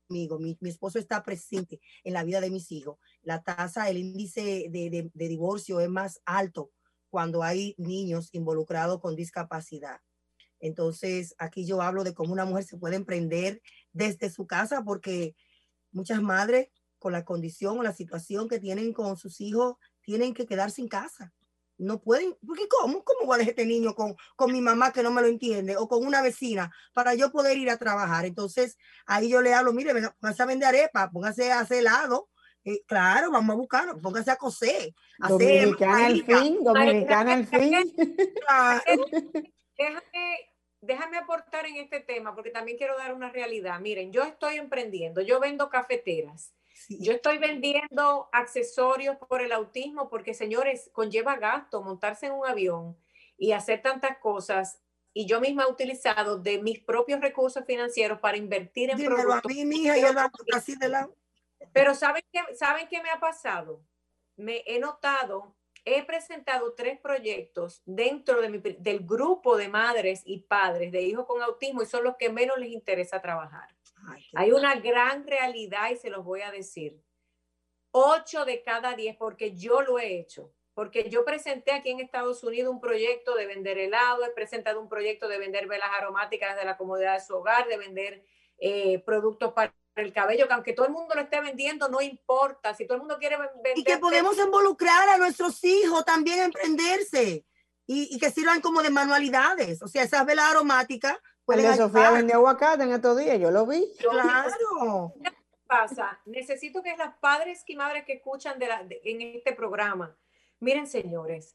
mi, mi, esposo está presente en la vida de mis hijos. La tasa, el índice de, de, divorcio es más alto cuando hay niños involucrados con discapacidad. Entonces, aquí yo hablo de cómo una mujer se puede emprender desde su casa porque muchas madres con la condición o la situación que tienen con sus hijos tienen que quedarse en casa no pueden, porque ¿cómo? ¿Cómo voy a dejar este niño con, con mi mamá que no me lo entiende o con una vecina para yo poder ir a trabajar? Entonces, ahí yo le hablo, mire, póngase a vender arepa, póngase a hacer helado. Eh, claro, vamos a buscarlo, póngase a coser. Dominicana al fin, dominicana al fin. Déjame, déjame aportar en este tema porque también quiero dar una realidad. Miren, yo estoy emprendiendo, yo vendo cafeteras yo estoy vendiendo accesorios por el autismo porque, señores, conlleva gasto montarse en un avión y hacer tantas cosas. Y yo misma he utilizado de mis propios recursos financieros para invertir en productos. Pero ¿saben qué, ¿saben qué me ha pasado? Me he notado, he presentado tres proyectos dentro de mi, del grupo de madres y padres de hijos con autismo y son los que menos les interesa trabajar. Hay una gran realidad y se los voy a decir. Ocho de cada diez, porque yo lo he hecho. Porque yo presenté aquí en Estados Unidos un proyecto de vender helado, he presentado un proyecto de vender velas aromáticas desde la comodidad de su hogar, de vender eh, productos para el cabello, que aunque todo el mundo lo esté vendiendo, no importa. Si todo el mundo quiere vender. Y que podemos involucrar a nuestros hijos también a emprenderse y, y que sirvan como de manualidades. O sea, esas velas aromáticas. Pueden de Sofía vendió aguacate en estos días, yo lo vi. Claro. ¿Qué pasa? Necesito que las padres y madres que escuchan de la, de, en este programa, miren señores,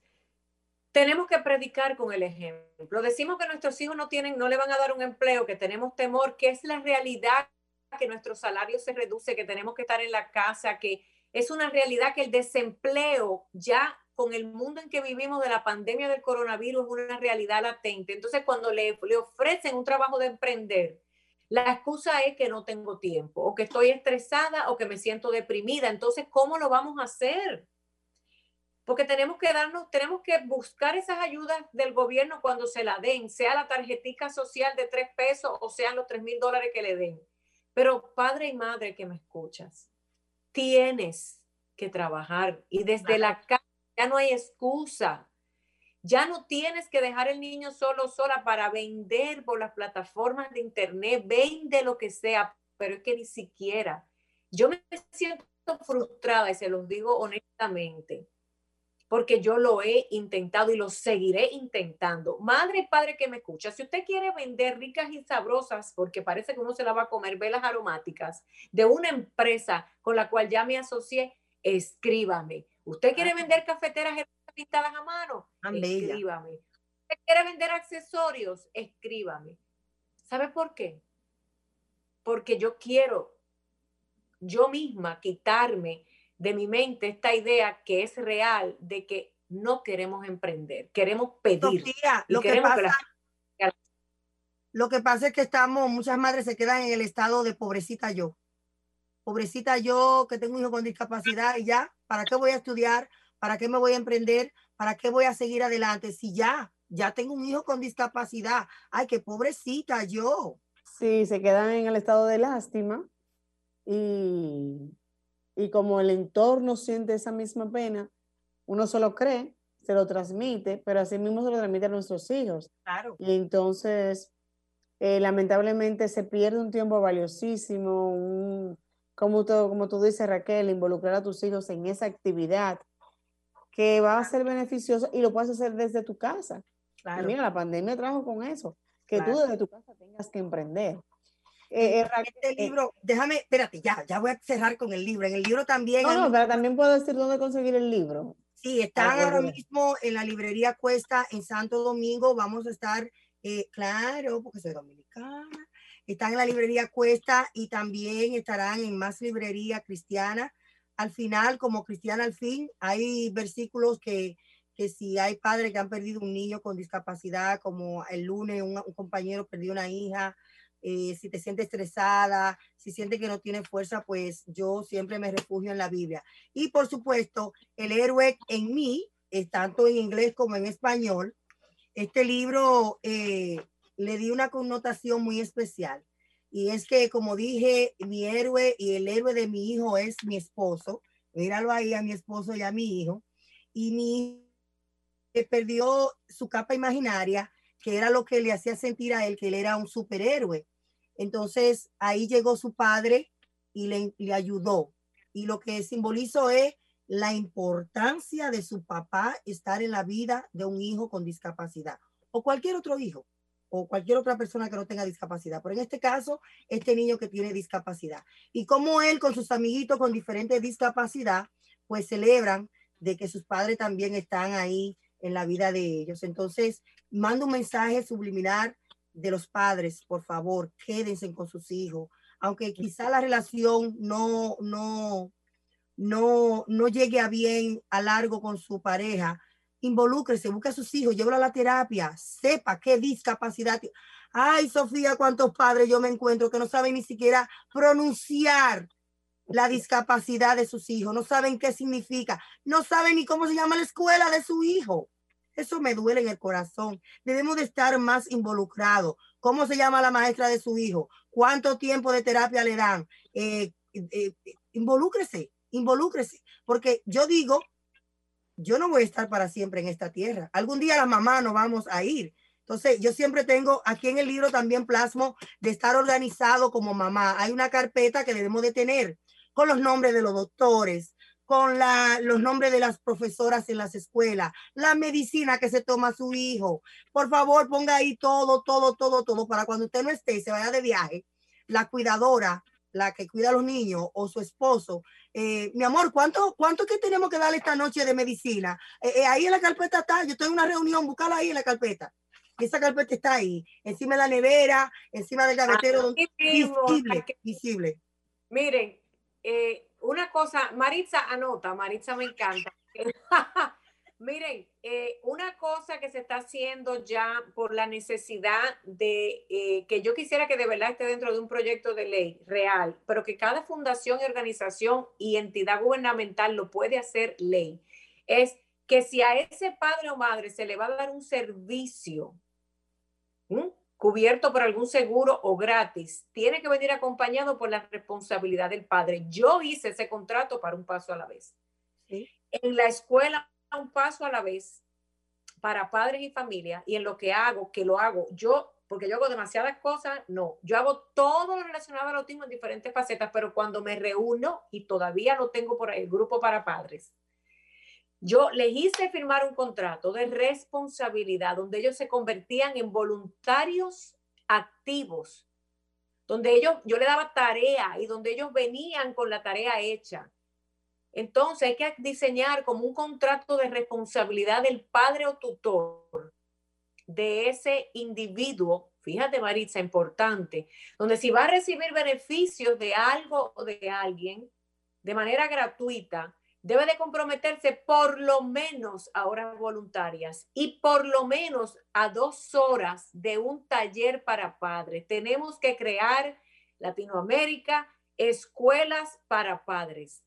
tenemos que predicar con el ejemplo. Decimos que nuestros hijos no tienen, no le van a dar un empleo, que tenemos temor, que es la realidad, que nuestro salario se reduce, que tenemos que estar en la casa, que es una realidad que el desempleo ya con el mundo en que vivimos de la pandemia del coronavirus es una realidad latente. Entonces, cuando le, ofrecen un trabajo de emprender, la excusa es que no tengo tiempo, o que estoy estresada, o que me siento deprimida. Entonces, ¿cómo lo vamos a hacer? porque tenemos que darnos, tenemos que buscar esas ayudas del gobierno cuando se la den, sea la tarjetita social de tres pesos o sean los tres mil dólares que le den. Pero padre y madre que me escuchas, tienes que trabajar y desde la casa ya no hay excusa. Ya no tienes que dejar el niño solo, sola para vender por las plataformas de internet, vende lo que sea, pero es que ni siquiera. Yo me siento frustrada y se los digo honestamente porque yo lo he intentado y lo seguiré intentando. Madre y padre que me escucha, si usted quiere vender ricas y sabrosas, porque parece que uno se la va a comer velas aromáticas de una empresa con la cual ya me asocié, escríbame. ¿Usted quiere vender cafeteras pintadas a mano? Escríbame. ¿Usted quiere vender accesorios? Escríbame. ¿Sabe por qué? Porque yo quiero yo misma quitarme de mi mente esta idea que es real de que no queremos emprender, queremos pedir. lo, que pasa, lo que pasa es que estamos, muchas madres se quedan en el estado de pobrecita yo. Pobrecita yo que tengo un hijo con discapacidad y ya, ¿para qué voy a estudiar? ¿Para qué me voy a emprender? ¿Para qué voy a seguir adelante? Si ya, ya tengo un hijo con discapacidad. Ay, qué pobrecita yo. Sí, se quedan en el estado de lástima y y como el entorno siente esa misma pena, uno solo cree, se lo transmite, pero así mismo se lo transmite a nuestros hijos. Claro. Y entonces, eh, lamentablemente, se pierde un tiempo valiosísimo, un, como, tú, como tú dices, Raquel, involucrar a tus hijos en esa actividad que va a ser beneficiosa y lo puedes hacer desde tu casa. Claro. mira, la pandemia trajo con eso, que claro. tú desde tu casa tengas que emprender. Eh, este eh, libro, déjame, espérate, ya, ya voy a cerrar con el libro. En el libro también. No, no, pero también puedo decir dónde conseguir el libro. Sí, está ahora mismo en la librería Cuesta en Santo Domingo. Vamos a estar, eh, claro, porque soy dominicana. Están en la librería Cuesta y también estarán en más librería cristiana. Al final, como cristiana al fin, hay versículos que, que si hay padres que han perdido un niño con discapacidad, como el lunes un, un compañero perdió una hija, eh, si te sientes estresada, si sientes que no tienes fuerza, pues yo siempre me refugio en la Biblia. Y por supuesto, el héroe en mí, es tanto en inglés como en español. Este libro eh, le di una connotación muy especial. Y es que, como dije, mi héroe y el héroe de mi hijo es mi esposo. Míralo ahí a mi esposo y a mi hijo. Y mi perdió su capa imaginaria que era lo que le hacía sentir a él que él era un superhéroe. Entonces ahí llegó su padre y le, ayudó. Y lo que simbolizó es la importancia de su papá estar en la vida de un hijo con discapacidad o cualquier otro hijo o cualquier otra persona que no tenga discapacidad. Pero en este caso, este niño que tiene discapacidad. Y como él con sus amiguitos con diferentes discapacidad, pues celebran de que sus padres también están ahí en la vida de ellos. Entonces, mando un mensaje subliminal de los padres, por favor, quédense con sus hijos, aunque quizá la relación no, no, no, no llegue a bien a largo con su pareja, involúcrese, busque a sus hijos, llévelo a la terapia, sepa qué discapacidad. Ay, Sofía, cuántos padres yo me encuentro que no saben ni siquiera pronunciar la discapacidad de sus hijos, no saben qué significa, no saben ni cómo se llama la escuela de su hijo. Eso me duele en el corazón. Debemos de estar más involucrados. ¿Cómo se llama la maestra de su hijo? ¿Cuánto tiempo de terapia le dan? Eh, eh, involúcrese. Porque yo digo, yo no voy a estar para siempre en esta tierra. Algún día la mamá nos vamos a ir. Entonces, yo siempre tengo aquí en el libro también plasmo de estar organizado como mamá. Hay una carpeta que debemos de tener con los nombres de los doctores, con la, los nombres de las profesoras en las escuelas, la medicina que se toma su hijo. Por favor, ponga ahí todo, todo, todo, todo, para cuando usted no esté y se vaya de viaje, la cuidadora, la que cuida a los niños o su esposo, eh, mi amor, ¿cuánto, ¿cuánto que tenemos que darle esta noche de medicina? Eh, eh, ahí en la carpeta está, yo estoy en una reunión, búscala ahí en la carpeta. esa carpeta está ahí, encima de la nevera, encima del gavetero, visible, visible. Miren, eh, una cosa, Maritza, anota, Maritza me encanta. Miren, eh, una cosa que se está haciendo ya por la necesidad de eh, que yo quisiera que de verdad esté dentro de un proyecto de ley real, pero que cada fundación y organización y entidad gubernamental lo puede hacer ley, es que si a ese padre o madre se le va a dar un servicio, cubierto por algún seguro o gratis, tiene que venir acompañado por la responsabilidad del padre. Yo hice ese contrato para un paso a la vez. En la escuela, un paso a la vez para padres y familia, y en lo que hago, que lo hago yo, porque yo hago demasiadas cosas, no, yo hago todo lo relacionado al autismo en diferentes facetas, pero cuando me reúno, y todavía lo tengo por el grupo para padres, yo les hice firmar un contrato de responsabilidad donde ellos se convertían en voluntarios activos, donde ellos, yo le daba tarea y donde ellos venían con la tarea hecha. Entonces hay que diseñar como un contrato de responsabilidad del padre o tutor de ese individuo, fíjate Maritza, importante, donde si va a recibir beneficios de algo o de alguien de manera gratuita, debe de comprometerse por lo menos a horas voluntarias y por lo menos a dos horas de un taller para padres. Tenemos que crear Latinoamérica escuelas para padres.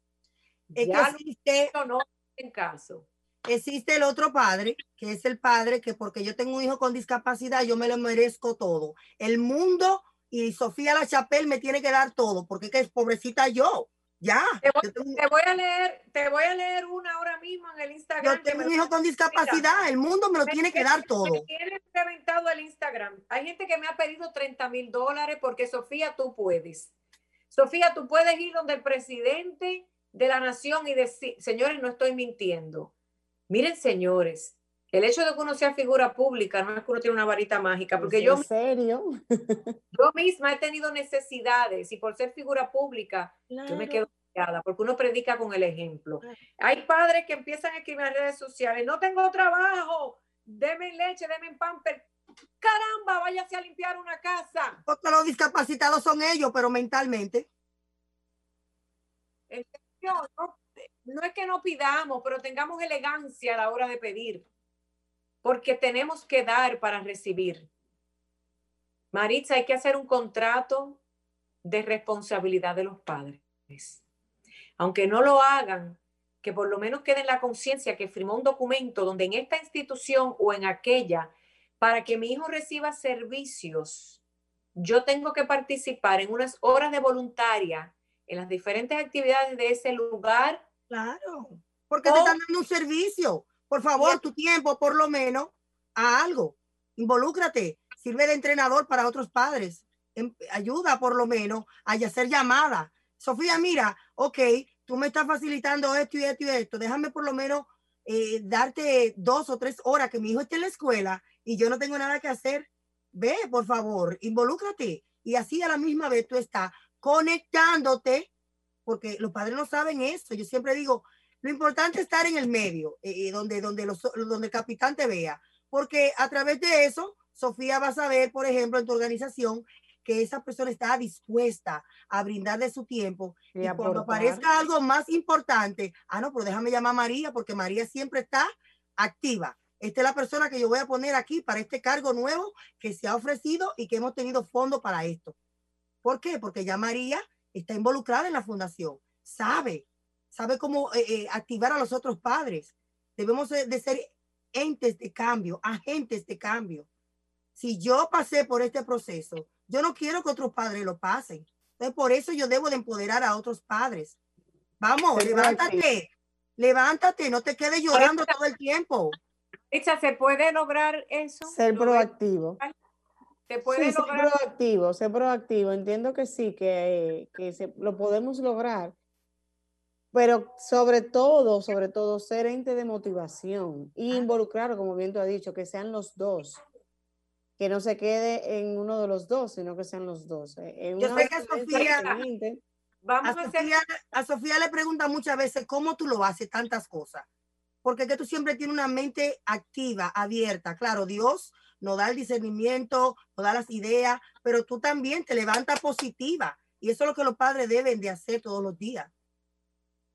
existe, no en caso. Existe el otro padre, que es el padre que porque yo tengo un hijo con discapacidad, yo me lo merezco todo. El mundo y Sofía La Chapelle me tiene que dar todo, porque es pobrecita yo. Ya. Te voy, a leer, te voy a leer una ahora mismo en el Instagram. Yo tengo un hijo con discapacidad, el mundo me lo tiene que dar todo. Me tiene reventado el Instagram. Hay gente que me ha pedido 30 mil dólares porque Sofía, tú puedes. Sofía, tú puedes ir donde el presidente de la nación y decir, señores, no estoy mintiendo. Miren, señores, el hecho de que uno sea figura pública no es que uno tiene una varita mágica, porque yo, ¿En serio? yo misma he tenido necesidades y por ser figura pública, yo me quedo callada, porque uno predica con el ejemplo. Hay padres que empiezan a escribir en redes sociales, no tengo trabajo, deme leche, deme pamper. Caramba, váyase a limpiar una casa. Porque los discapacitados son ellos, pero mentalmente. No, no es que no pidamos, pero tengamos elegancia a la hora de pedir porque tenemos que dar para recibir. Maritza, hay que hacer un contrato de responsabilidad de los padres. Aunque no lo hagan, que por lo menos quede en la conciencia que firmó un documento donde en esta institución o en aquella, para que mi hijo reciba servicios, yo tengo que participar en unas horas de voluntaria en las diferentes actividades de ese lugar. Claro, porque te están dando un servicio. Por favor, tu tiempo, por lo menos, a algo. Involúcrate. Sirve de entrenador para otros padres. Em, ayuda, por lo menos, a hacer llamadas. Sofía, mira, ok, tú me estás facilitando esto y esto y esto. Déjame por lo menos eh, darte dos o tres horas que mi hijo esté en la escuela y yo no tengo nada que hacer. Ve, por favor, involúcrate. Y así a la misma vez tú estás conectándote, porque los padres no saben eso. Yo siempre digo, lo importante es estar en el medio, eh, eh, donde, donde, los, donde el capitán te vea, porque a través de eso, Sofía va a saber, por ejemplo, en tu organización, que esa persona está dispuesta a brindar de su tiempo. Y, cuando aparezca algo más importante, ah, no, pero déjame llamar a María, porque María siempre está activa. Esta es la persona que yo voy a poner aquí para este cargo nuevo que se ha ofrecido y que hemos tenido fondo para esto. ¿Por qué? Porque ya María está involucrada en la fundación, sabe sabe cómo eh, eh, activar a los otros padres. Debemos de ser entes de cambio, agentes de cambio. Si yo pasé por este proceso, yo no quiero que otros padres lo pasen. Entonces, por eso yo debo de empoderar a otros padres. Vamos, levántate, levántate, no te quedes llorando todo el tiempo. ¿se puede lograr eso? Ser proactivo. ¿Se puede sí, lograr? Ser proactivo, ser proactivo. Entiendo que sí, que, que se, lo podemos lograr. Pero sobre todo, sobre todo, ser ente de motivación y involucrar, como bien tú has dicho, que sean los dos. Que no se quede en uno de los dos, sino que sean los dos. Eh, Yo sé que Sofía, Vamos a, Sofía, a Sofía le pregunta muchas veces cómo tú lo haces tantas cosas. Porque que tú siempre tienes una mente activa, abierta. Claro, Dios nos da el discernimiento, nos da las ideas, pero tú también te levantas positiva. Y eso es lo que los padres deben de hacer todos los días.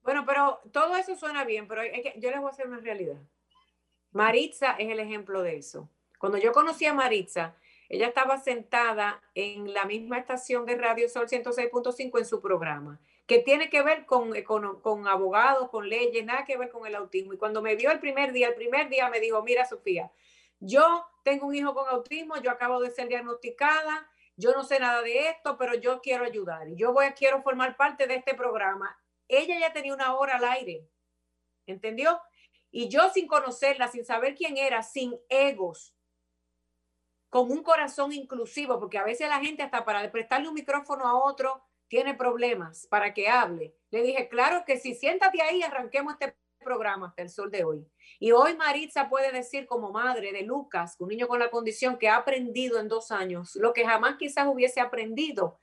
Bueno, pero todo eso suena bien, pero yo les voy a hacer una realidad. Maritza es el ejemplo de eso. Cuando yo conocí a Maritza, ella estaba sentada en la misma estación de Radio Sol 106.5 en su programa, que tiene que ver con, con, con, abogados, con leyes, nada que ver con el autismo. Y cuando me vio el primer día, el primer día me dijo, mira Sofía, yo tengo un hijo con autismo, yo acabo de ser diagnosticada, yo no sé nada de esto, pero yo quiero ayudar y yo voy, quiero formar parte de este programa. Ella ya tenía una hora al aire, ¿entendió? Y yo sin conocerla, sin saber quién era, sin egos, con un corazón inclusivo, porque a veces la gente hasta para prestarle un micrófono a otro tiene problemas para que hable. Le dije, claro que si siéntate ahí, arranquemos este programa hasta sol de hoy. Y hoy Maritza puede decir como madre de Lucas, un niño con la condición que ha aprendido en dos años, lo que jamás quizás hubiese aprendido.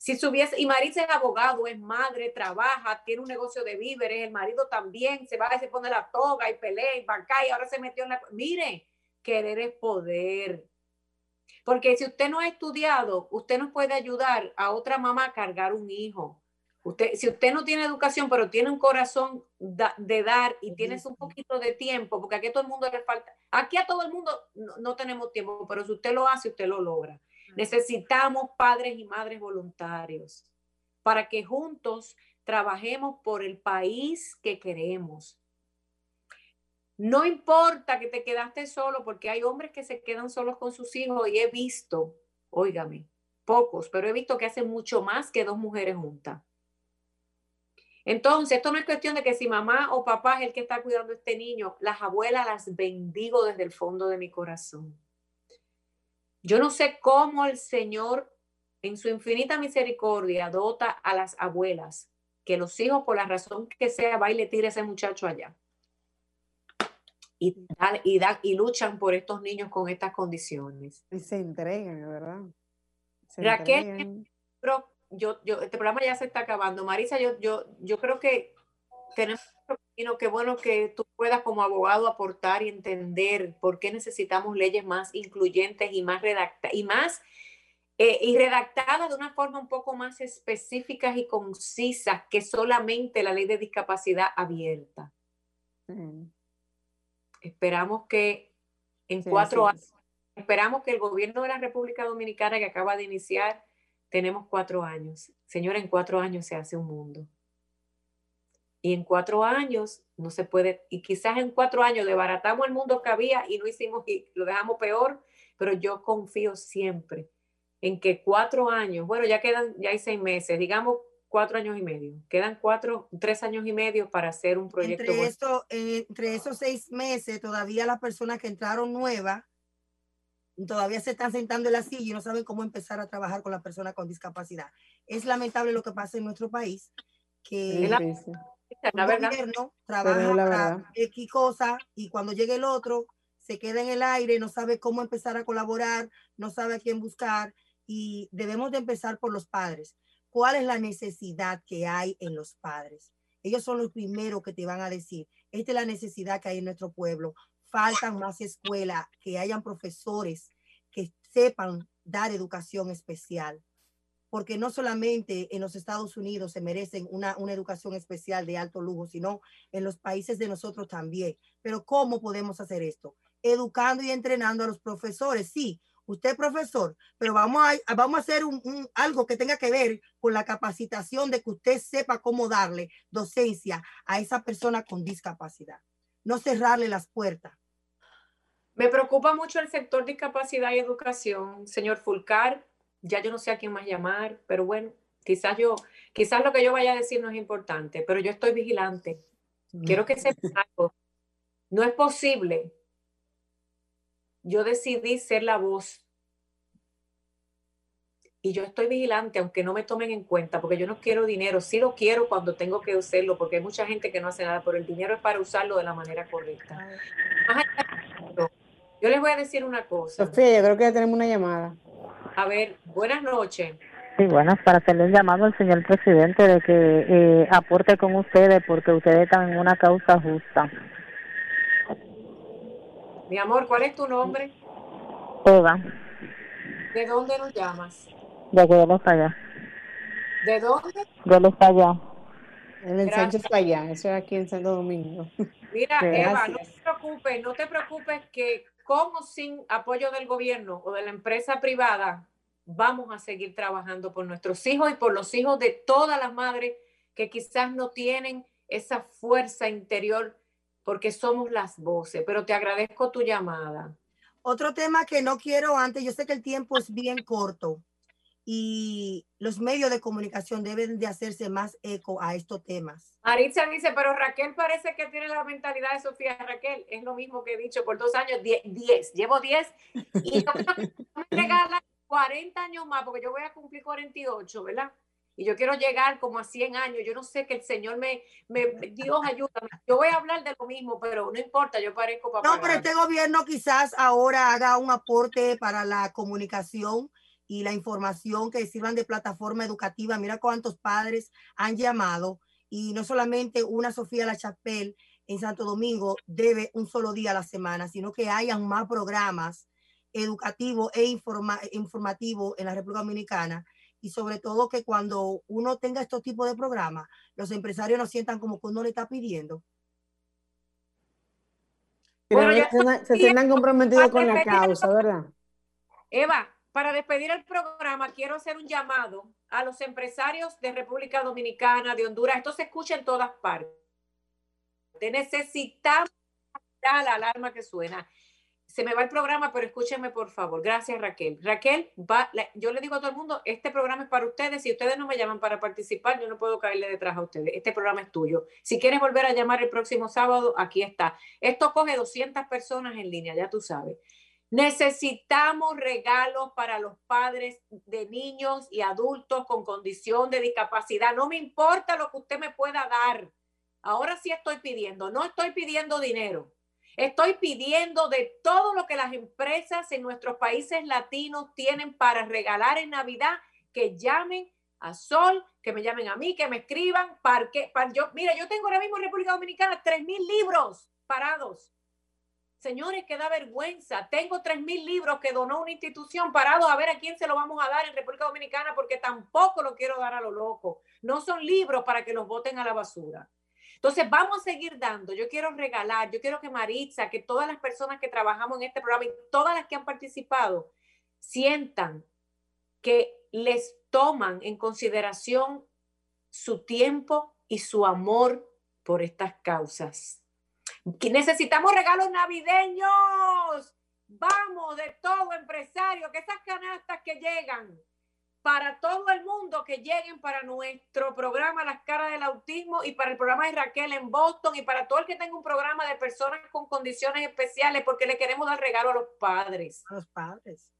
Si subiese, y Maritza es abogado, es madre, trabaja, tiene un negocio de víveres, el marido también, se va a se pone la toga y pelea y banca y ahora se metió en la... Mire, querer es poder. Porque si usted no ha estudiado, usted no puede ayudar a otra mamá a cargar un hijo. Usted, si usted no tiene educación, pero tiene un corazón de dar y tienes un poquito de tiempo, porque aquí a todo el mundo le falta, aquí a todo el mundo no, tenemos tiempo, pero si usted lo hace, usted lo logra. Necesitamos padres y madres voluntarios para que juntos trabajemos por el país que queremos. No importa que te quedaste solo, porque hay hombres que se quedan solos con sus hijos y he visto, óigame, pocos, pero he visto que hacen mucho más que dos mujeres juntas. Entonces, esto no es cuestión de que si mamá o papá es el que está cuidando a este niño, las abuelas las bendigo desde el fondo de mi corazón. Yo no sé cómo el Señor, en su infinita misericordia, dota a las abuelas que los hijos, por la razón que sea, va y le tire a ese muchacho allá y, y, y luchan por estos niños con estas condiciones. Y se entregan, ¿verdad? Raquel, yo, yo, este programa ya se está acabando. Marisa, yo, yo, yo creo que tenemos que bueno que tú puedas como abogado aportar y entender por qué necesitamos leyes más incluyentes y más redactadas y más eh, y redactadas de una forma un poco más específicas y concisas que solamente la ley de discapacidad abierta. Esperamos que en cuatro años, esperamos que el gobierno de la República Dominicana que acaba de iniciar, tenemos cuatro años. Señora, en cuatro años se hace un mundo. Y en cuatro años no se puede, y quizás en cuatro años desbaratamos el mundo que había y no hicimos y lo dejamos peor, pero yo confío siempre en que cuatro años, bueno, ya quedan, ya hay seis meses, digamos cuatro años y medio. Quedan cuatro, tres años y medio para hacer un proyecto. Entre, esto, eh, entre esos seis meses, todavía las personas que entraron nuevas todavía se están sentando en la silla y no saben cómo empezar a trabajar con la persona con discapacidad. Es lamentable lo que pasa en nuestro país, que el gobierno trabaja para X cosa y cuando llegue el otro se queda en el aire, no sabe cómo empezar a colaborar, no sabe a quién buscar y debemos de empezar por los padres cuál es la necesidad que hay en los padres. Ellos son los primeros que te van a decir, esta es la necesidad que hay en nuestro pueblo. Faltan más escuelas, que hayan profesores que sepan dar educación especial. Porque no solamente en los Estados Unidos se merecen una, una educación especial de alto lujo, sino en los países de nosotros también. Pero ¿cómo podemos hacer esto? Educando y entrenando a los profesores. Sí, usted profesor, pero vamos a, vamos a hacer un, algo que tenga que ver con la capacitación de que usted sepa cómo darle docencia a esa persona con discapacidad, no cerrarle las puertas. Me preocupa mucho el sector discapacidad y educación, señor Fulcar. Ya yo no sé a quién más llamar, pero bueno, quizás yo, quizás lo que yo vaya a decir no es importante, pero yo estoy vigilante. Quiero que sepa algo. No es posible yo decidí ser la voz. Y yo estoy vigilante, aunque no me tomen en cuenta, porque yo no quiero dinero. Sí lo quiero cuando tengo que usarlo, porque hay mucha gente que no hace nada por el dinero, es para usarlo de la manera correcta. Yo les voy a decir una cosa. Sofía, yo creo que ya tenemos una llamada. A ver, buenas noches. Sí, buenas, para hacerle un llamado al señor presidente de que eh, aporte con ustedes porque ustedes están en una causa justa. Mi amor, ¿cuál es tu nombre? Oda. ¿De dónde nos llamas? De los allá. ¿De dónde? De los allá. En el Sánchez allá, eso es aquí en Santo Domingo. Mira, Eva, no te preocupes, no te preocupes que con o sin apoyo del gobierno o de la empresa privada, vamos a seguir trabajando por nuestros hijos y por los hijos de todas las madres que quizás no tienen esa fuerza interior porque somos las voces, pero te agradezco tu llamada. Otro tema que no quiero antes, yo sé que el tiempo es bien corto y los medios de comunicación deben de hacerse más eco a estos temas. Maritza dice, pero Raquel parece que tiene la mentalidad de Sofía Raquel. Es lo mismo que he dicho por dos años, 10, llevo 10 y yo me regala 40 años más porque yo voy a cumplir 48, ¿verdad? Y yo quiero llegar como a 100 años. Yo no sé que el Señor me, me Dios ayúdame. Yo voy a hablar de lo mismo, pero no importa, yo parezco para. No, pero este gobierno quizás ahora haga un aporte para la comunicación y la información que sirvan de plataforma educativa. Mira cuántos padres han llamado y no solamente una Sofía La Chapelle en Santo Domingo debe un solo día a la semana, sino que hayan más programas educativos e informativos en la República Dominicana y sobre todo que cuando uno tenga estos tipos de programas, los empresarios no sientan como que uno le está pidiendo. Bueno, se, sientan comprometidos con la causa, ¿verdad? Eva, para despedir el programa, quiero hacer un llamado a los empresarios de República Dominicana, de Honduras. Esto se escucha en todas partes. Necesitamos la alarma que suena. Se me va el programa, pero escúchenme por favor. Gracias, Raquel. Raquel, va, yo le digo a todo el mundo, este programa es para ustedes. Si ustedes no me llaman para participar, yo no puedo caerle detrás a ustedes. Este programa es tuyo. Si quieres volver a llamar el próximo sábado, aquí está. Esto coge 200 personas en línea, ya tú sabes. Necesitamos regalos para los padres de niños y adultos con condición de discapacidad. No me importa lo que usted me pueda dar. Ahora sí estoy pidiendo, no estoy pidiendo dinero. Estoy pidiendo de todo lo que las empresas en nuestros países latinos tienen para regalar en Navidad, que llamen a Sol, que me llamen a mí, que me escriban, para que, para yo, mira, yo tengo ahora mismo en República Dominicana tres mil libros parados Señores, que da vergüenza. Tengo tres mil libros que donó una institución parado a ver a quién se lo vamos a dar en República Dominicana porque tampoco lo quiero dar a lo loco. No son libros para que los voten a la basura. Entonces, vamos a seguir dando. Yo quiero regalar, yo quiero que Maritza, que todas las personas que trabajamos en este programa y todas las que han participado sientan que les toman en consideración su tiempo y su amor por estas causas necesitamos regalos navideños. Vamos de todo empresario, que esas canastas que llegan para todo el mundo que lleguen para nuestro programa Las Caras del Autismo y para el programa de Raquel en Boston y para todo el que tenga un programa de personas con condiciones especiales porque le queremos dar regalo a los padres. A los padres.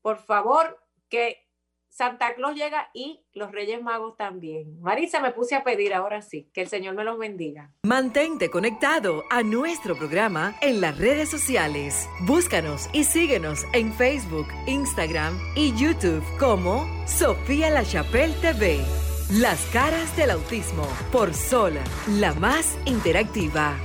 Por favor, que Santa Claus llega y los Reyes Magos también. Marisa, me puse a pedir ahora sí, que el Señor me los bendiga. Mantente conectado a nuestro programa en las redes sociales. Búscanos y síguenos en Facebook, Instagram y YouTube como Sofía La Chapelle TV. Las caras del autismo por Sola, la más interactiva.